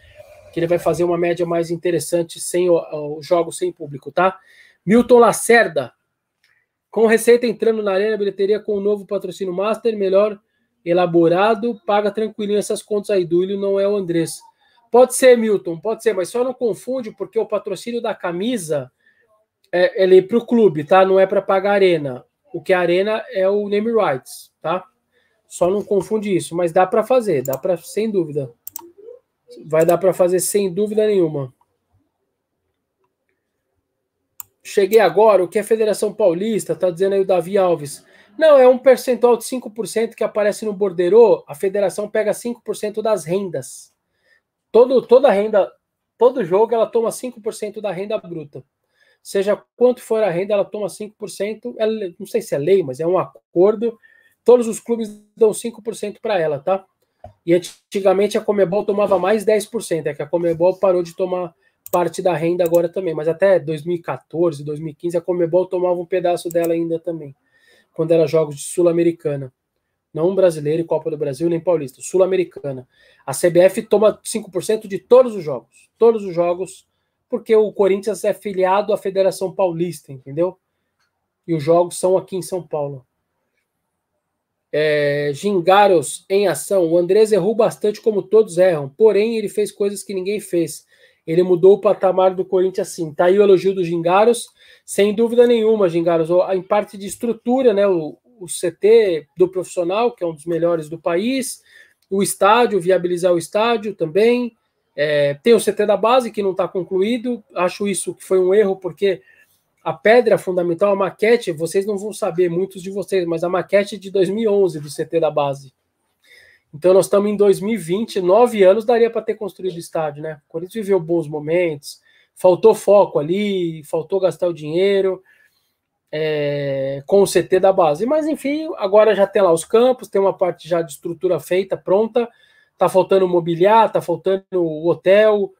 que ele vai fazer uma média mais interessante sem o, o jogo sem público, tá? Milton Lacerda, com receita entrando na arena bilheteria com o novo patrocínio Master, melhor elaborado, paga tranquilinho essas contas aí. Duílio não é o Andrés. Pode ser, Milton, pode ser, mas só não confunde, porque o patrocínio da camisa é, ele é para o clube, tá? Não é para pagar a arena. O que é a arena é o name rights, tá? Só não confunde isso, mas dá para fazer, dá para sem dúvida. Vai dar para fazer sem dúvida nenhuma. Cheguei agora, o que é Federação Paulista? Tá dizendo aí o Davi Alves. Não, é um percentual de 5% que aparece no borderô, a federação pega 5% das rendas todo, toda renda, todo jogo, ela toma 5% da renda bruta. Seja quanto for a renda, ela toma 5%. Ela, não sei se é lei, mas é um acordo. Todos os clubes dão 5% para ela, tá? E antigamente a Comebol tomava mais 10%. É que a Comebol parou de tomar parte da renda agora também. Mas até 2014, 2015, a Comebol tomava um pedaço dela ainda também. Quando era jogos de Sul-Americana não brasileiro e Copa do Brasil, nem paulista, sul-americana. A CBF toma 5% de todos os jogos, todos os jogos, porque o Corinthians é filiado à Federação Paulista, entendeu? E os jogos são aqui em São Paulo. É, Gingaros em ação. O Andrés errou bastante, como todos erram, porém ele fez coisas que ninguém fez. Ele mudou o patamar do Corinthians assim. Tá aí o elogio do Gingaros, sem dúvida nenhuma, Gingaros. Em parte de estrutura, né? O, o CT do profissional, que é um dos melhores do país, o estádio, viabilizar o estádio também. É, tem o CT da base, que não está concluído. Acho isso que foi um erro, porque a pedra fundamental, a maquete, vocês não vão saber, muitos de vocês, mas a maquete de 2011 do CT da base. Então nós estamos em 2020, nove anos daria para ter construído o estádio, né? O Corinthians viveu bons momentos, faltou foco ali, faltou gastar o dinheiro é, com o CT da base. Mas enfim, agora já tem lá os campos, tem uma parte já de estrutura feita, pronta. Tá faltando mobiliar, tá faltando o hotel.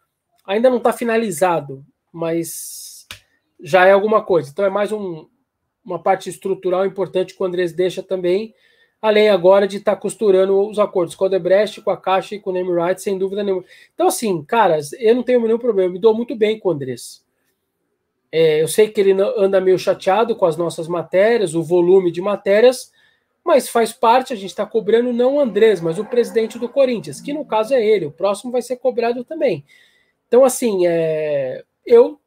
Ainda não está finalizado, mas já é alguma coisa. Então é mais um, uma parte estrutural importante que o Andrés deixa também, além agora de estar tá costurando os acordos com o Debrecht, com a Caixa e com o Name Rights, sem dúvida nenhuma. Então, assim, caras, eu não tenho nenhum problema, eu me dou muito bem com o Andrés. É, eu sei que ele anda meio chateado com as nossas matérias, o volume de matérias, mas faz parte, a gente está cobrando não o Andrés, mas o presidente do Corinthians, que no caso é ele, o próximo vai ser cobrado também. Então, assim, é, eu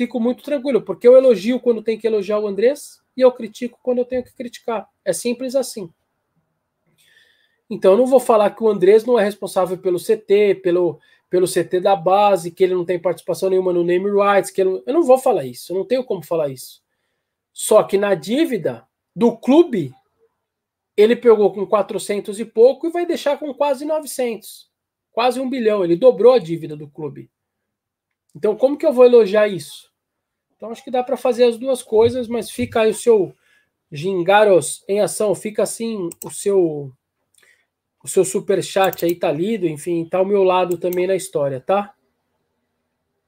fico muito tranquilo, porque eu elogio quando tem que elogiar o Andrés e eu critico quando eu tenho que criticar. É simples assim. Então, eu não vou falar que o Andrés não é responsável pelo CT, pelo, pelo CT da base, que ele não tem participação nenhuma no name rights, que eu não vou falar isso, eu não tenho como falar isso. Só que na dívida do clube, ele pegou com 400 e pouco e vai deixar com quase 900, quase um bilhão. Ele dobrou a dívida do clube. Então, como que eu vou elogiar isso? Então, acho que dá para fazer as duas coisas, mas fica aí o seu Gingaros em ação, fica assim o seu o seu super chat aí tá lido, enfim, tá ao meu lado também na história, tá?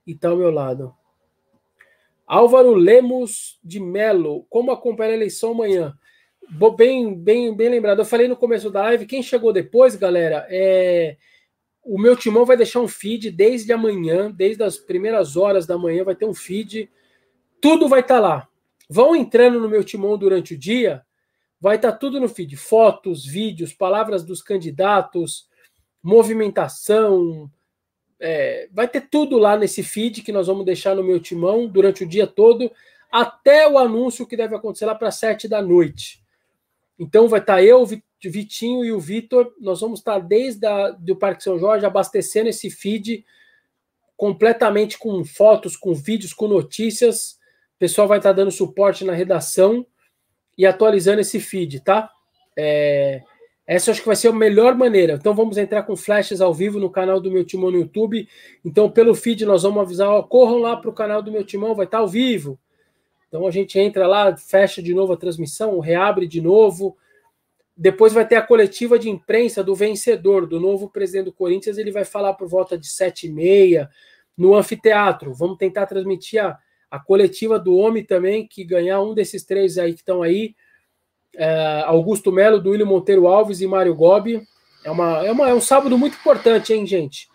E tá ao meu lado. Álvaro Lemos de Melo, como acompanhar a eleição amanhã? Bem, bem, bem lembrado. Eu falei no começo da live, quem chegou depois, galera, é o meu timão vai deixar um feed desde amanhã, desde as primeiras horas da manhã, vai ter um feed. Tudo vai estar tá lá. Vão entrando no meu timão durante o dia, vai estar tá tudo no feed: fotos, vídeos, palavras dos candidatos, movimentação. É, vai ter tudo lá nesse feed que nós vamos deixar no meu timão durante o dia todo, até o anúncio que deve acontecer lá para sete da noite. Então vai estar tá eu, Vitinho e o Vitor. Nós vamos estar desde o do Parque São Jorge abastecendo esse feed completamente com fotos, com vídeos, com notícias. Pessoal vai estar dando suporte na redação e atualizando esse feed, tá? É, essa acho que vai ser a melhor maneira. Então vamos entrar com flashes ao vivo no canal do meu timão no YouTube. Então pelo feed nós vamos avisar, ó, corram lá para o canal do meu timão, vai estar ao vivo. Então a gente entra lá, fecha de novo a transmissão, reabre de novo. Depois vai ter a coletiva de imprensa do vencedor, do novo presidente do Corinthians. Ele vai falar por volta de sete e meia no anfiteatro. Vamos tentar transmitir a, a coletiva do homem também, que ganhar um desses três aí que estão aí. É, Augusto Melo, Duílio Monteiro Alves e Mário Gobi. É, uma, é, uma, é um sábado muito importante, hein, gente?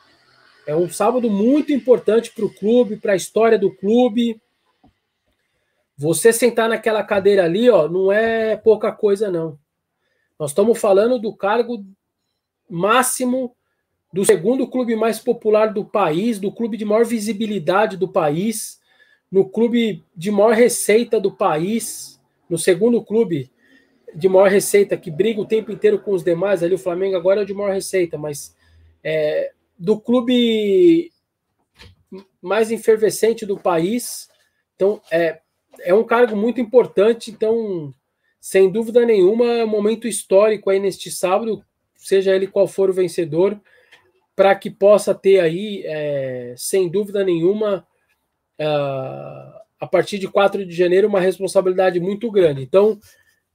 É um sábado muito importante para o clube, para a história do clube. Você sentar naquela cadeira ali, ó, não é pouca coisa, não. Nós estamos falando do cargo máximo do segundo clube mais popular do país, do clube de maior visibilidade do país, no clube de maior receita do país, no segundo clube de maior receita que briga o tempo inteiro com os demais. Ali o Flamengo agora é o de maior receita, mas é, do clube mais efervescente do país. Então é, é um cargo muito importante. Então sem dúvida nenhuma, é um momento histórico aí neste sábado, seja ele qual for o vencedor, para que possa ter aí, é, sem dúvida nenhuma, uh, a partir de 4 de janeiro, uma responsabilidade muito grande. Então,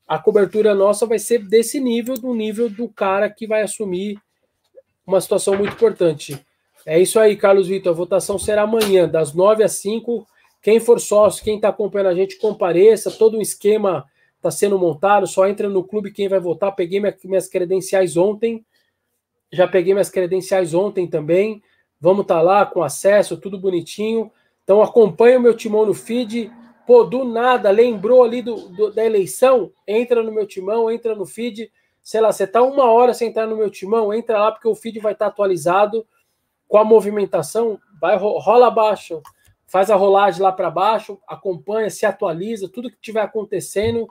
a cobertura nossa vai ser desse nível, do nível do cara que vai assumir uma situação muito importante. É isso aí, Carlos Vitor. A votação será amanhã, das 9 às 5. Quem for sócio, quem está acompanhando a gente, compareça. Todo um esquema está sendo montado, só entra no clube quem vai votar. Peguei minhas credenciais ontem, já peguei minhas credenciais ontem também. Vamos estar tá lá com acesso, tudo bonitinho. Então acompanha o meu timão no feed. Pô, do nada, lembrou ali do, do, da eleição? Entra no meu timão, entra no feed. Sei lá, você tá uma hora sem entrar no meu timão, entra lá porque o feed vai estar tá atualizado com a movimentação. Vai, rola abaixo, faz a rolagem lá para baixo, acompanha, se atualiza, tudo que tiver acontecendo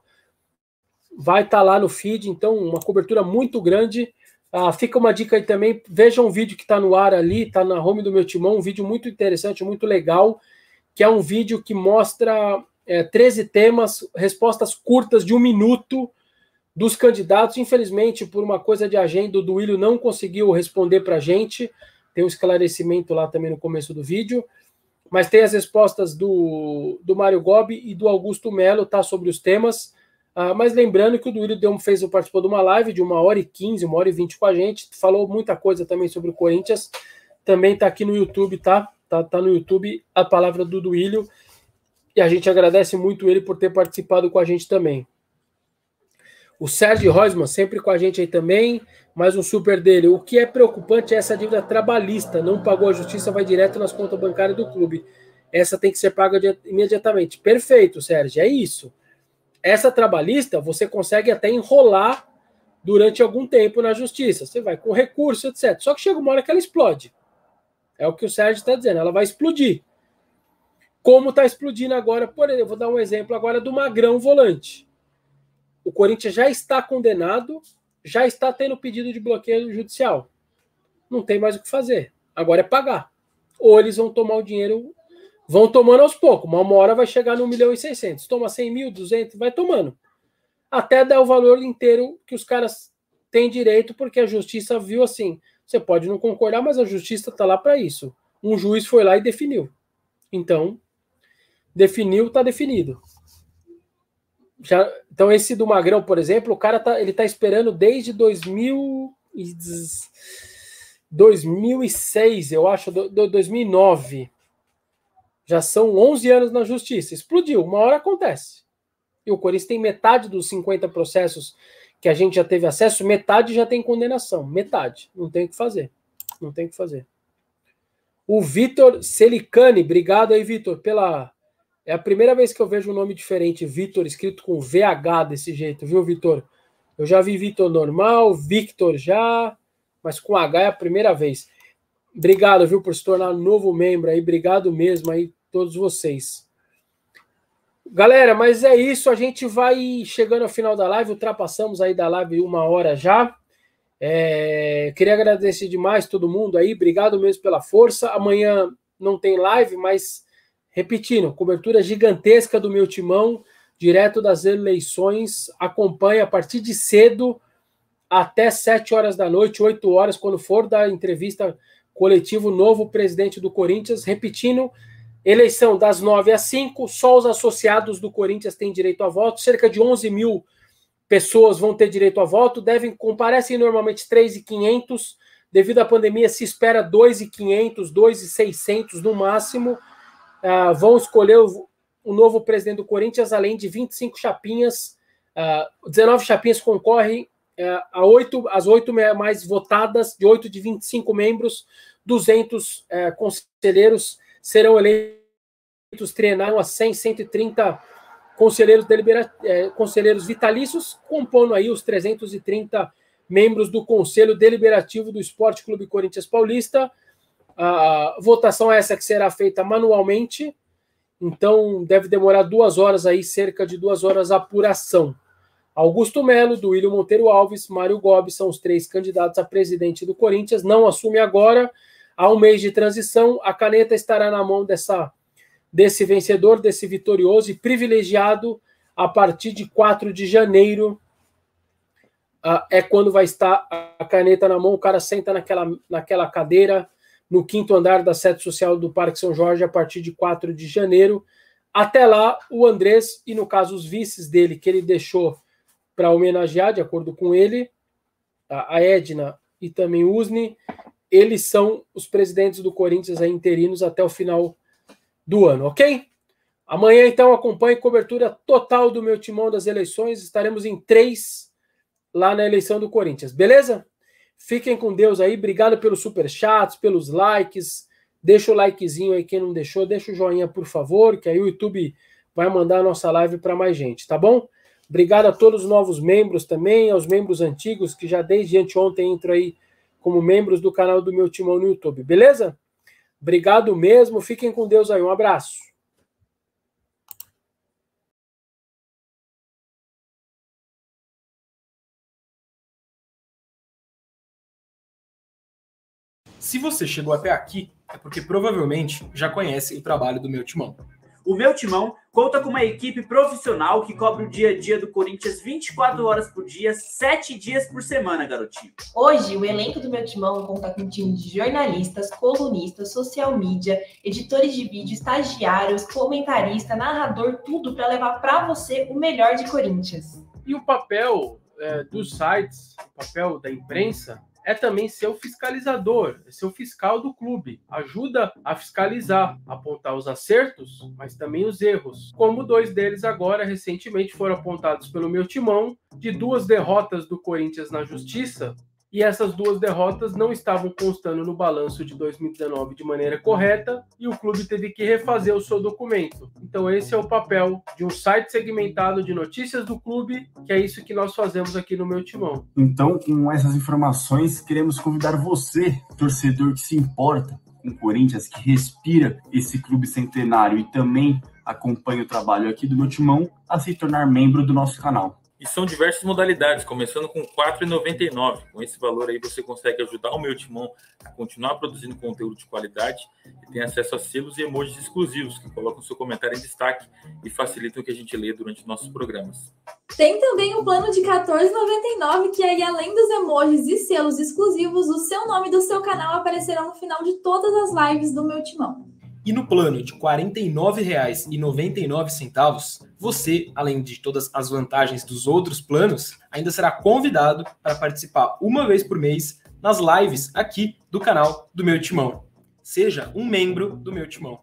vai estar tá lá no feed, então uma cobertura muito grande. Ah, fica uma dica aí também, veja um vídeo que está no ar ali, está na home do meu timão, um vídeo muito interessante, muito legal, que é um vídeo que mostra é, 13 temas, respostas curtas de um minuto dos candidatos. Infelizmente, por uma coisa de agenda, o Duílio não conseguiu responder para a gente. Tem um esclarecimento lá também no começo do vídeo. Mas tem as respostas do, do Mário Gobi e do Augusto Melo, tá? Sobre os temas. Uh, mas lembrando que o Duílio Deu fez, participou de uma live de uma hora e quinze, uma hora e vinte com a gente, falou muita coisa também sobre o Corinthians, também está aqui no YouTube, tá? tá? Tá no YouTube a palavra do Duílio, e a gente agradece muito ele por ter participado com a gente também. O Sérgio Reusman, sempre com a gente aí também, mais um super dele. O que é preocupante é essa dívida trabalhista, não pagou a justiça, vai direto nas contas bancárias do clube. Essa tem que ser paga imediatamente. Perfeito, Sérgio, é isso. Essa trabalhista você consegue até enrolar durante algum tempo na justiça. Você vai com recurso, etc. Só que chega uma hora que ela explode. É o que o Sérgio está dizendo, ela vai explodir. Como está explodindo agora, por exemplo, vou dar um exemplo agora do Magrão volante. O Corinthians já está condenado, já está tendo pedido de bloqueio judicial. Não tem mais o que fazer. Agora é pagar. Ou eles vão tomar o dinheiro, vão tomando aos poucos. Uma, hora vai chegar no 1 milhão e 600. Toma 100 mil, 200, vai tomando. Até dar o valor inteiro que os caras têm direito, porque a justiça viu assim. Você pode não concordar, mas a justiça está lá para isso. Um juiz foi lá e definiu. Então, definiu, está definido. Já, então, esse do Magrão, por exemplo, o cara tá, ele tá esperando desde 2000 e 2006, eu acho, do, do 2009. Já são 11 anos na justiça. Explodiu, uma hora acontece. E o Corinthians tem metade dos 50 processos que a gente já teve acesso, metade já tem condenação. Metade. Não tem o que fazer. Não tem o que fazer. O Vitor Celicani, obrigado aí, Vitor, pela. É a primeira vez que eu vejo um nome diferente, Vitor, escrito com VH desse jeito, viu, Vitor? Eu já vi Vitor normal, Victor já, mas com H é a primeira vez. Obrigado, viu, por se tornar novo membro aí. Obrigado mesmo aí, todos vocês. Galera, mas é isso. A gente vai chegando ao final da live. Ultrapassamos aí da live uma hora já. É, queria agradecer demais todo mundo aí. Obrigado mesmo pela força. Amanhã não tem live, mas repetindo, cobertura gigantesca do meu timão, direto das eleições. Acompanhe a partir de cedo até 7 horas da noite, 8 horas, quando for da entrevista coletivo novo presidente do Corinthians. Repetindo, Eleição das 9 às 5, só os associados do Corinthians têm direito a voto, cerca de 11 mil pessoas vão ter direito a voto, devem comparecem normalmente 3,500, devido à pandemia se espera 2,500, 2,600 no máximo, uh, vão escolher o, o, novo presidente do Corinthians, além de 25 chapinhas, uh, 19 chapinhas concorrem uh, a 8, as 8 mais votadas, de 8 de 25 membros, 200 uh, conselheiros serão eleitos, treinaram a 100, 130 conselheiros, delibera, é, conselheiros vitalícios, compondo aí os 330 membros do Conselho Deliberativo do Esporte Clube Corinthians Paulista. A votação é essa que será feita manualmente, então deve demorar duas horas aí, cerca de duas horas a apuração. Augusto Melo, Duílio Monteiro Alves, Mário Gobi são os três candidatos a presidente do Corinthians. Não assume agora, Há um mês de transição, a caneta estará na mão dessa, desse vencedor, desse vitorioso e privilegiado a partir de 4 de janeiro. Uh, é quando vai estar a caneta na mão, o cara senta naquela, naquela cadeira no quinto andar da sede social do Parque São Jorge a partir de 4 de janeiro. Até lá, o Andrés, e no caso os vices dele, que ele deixou para homenagear, de acordo com ele, a Edna e também o Usni, eles são os presidentes do Corinthians interinos até o final do ano, ok? Amanhã, então, acompanhe cobertura total do meu timão das eleições. Estaremos em três lá na eleição do Corinthians, beleza? Fiquem com Deus aí. Obrigado pelos superchats, pelos likes. Deixa o likezinho aí, quem não deixou. Deixa o joinha, por favor, que aí o YouTube vai mandar a nossa live para mais gente, tá bom? Obrigado a todos os novos membros também, aos membros antigos que já desde anteontem entram aí como membros do canal do meu timão no YouTube, beleza? Obrigado mesmo, fiquem com Deus aí, um abraço. Se você chegou até aqui, é porque provavelmente já conhece o trabalho do meu timão. O meu timão conta com uma equipe profissional que cobre o dia a dia do Corinthians 24 horas por dia, 7 dias por semana, garotinho. Hoje, o elenco do meu timão conta com um time de jornalistas, colunistas, social media, editores de vídeo, estagiários, comentarista, narrador, tudo para levar para você o melhor de Corinthians. E o papel é, dos sites, o papel da imprensa, é também ser o fiscalizador, é ser o fiscal do clube. Ajuda a fiscalizar, apontar os acertos, mas também os erros. Como dois deles agora recentemente foram apontados pelo meu timão, de duas derrotas do Corinthians na justiça, e essas duas derrotas não estavam constando no balanço de 2019 de maneira correta e o clube teve que refazer o seu documento. Então esse é o papel de um site segmentado de notícias do clube, que é isso que nós fazemos aqui no meu timão. Então, com essas informações, queremos convidar você, torcedor que se importa com o Corinthians, que respira esse clube centenário e também acompanha o trabalho aqui do meu timão, a se tornar membro do nosso canal. E são diversas modalidades, começando com R$ 4,99. Com esse valor aí você consegue ajudar o meu timão a continuar produzindo conteúdo de qualidade e tem acesso a selos e emojis exclusivos que colocam seu comentário em destaque e facilitam que a gente lê durante nossos programas. Tem também o plano de R$ 14,99, que aí além dos emojis e selos exclusivos, o seu nome do seu canal aparecerá no final de todas as lives do meu timão. E no plano de R$ 49,99, você, além de todas as vantagens dos outros planos, ainda será convidado para participar uma vez por mês nas lives aqui do canal do Meu Timão. Seja um membro do Meu Timão.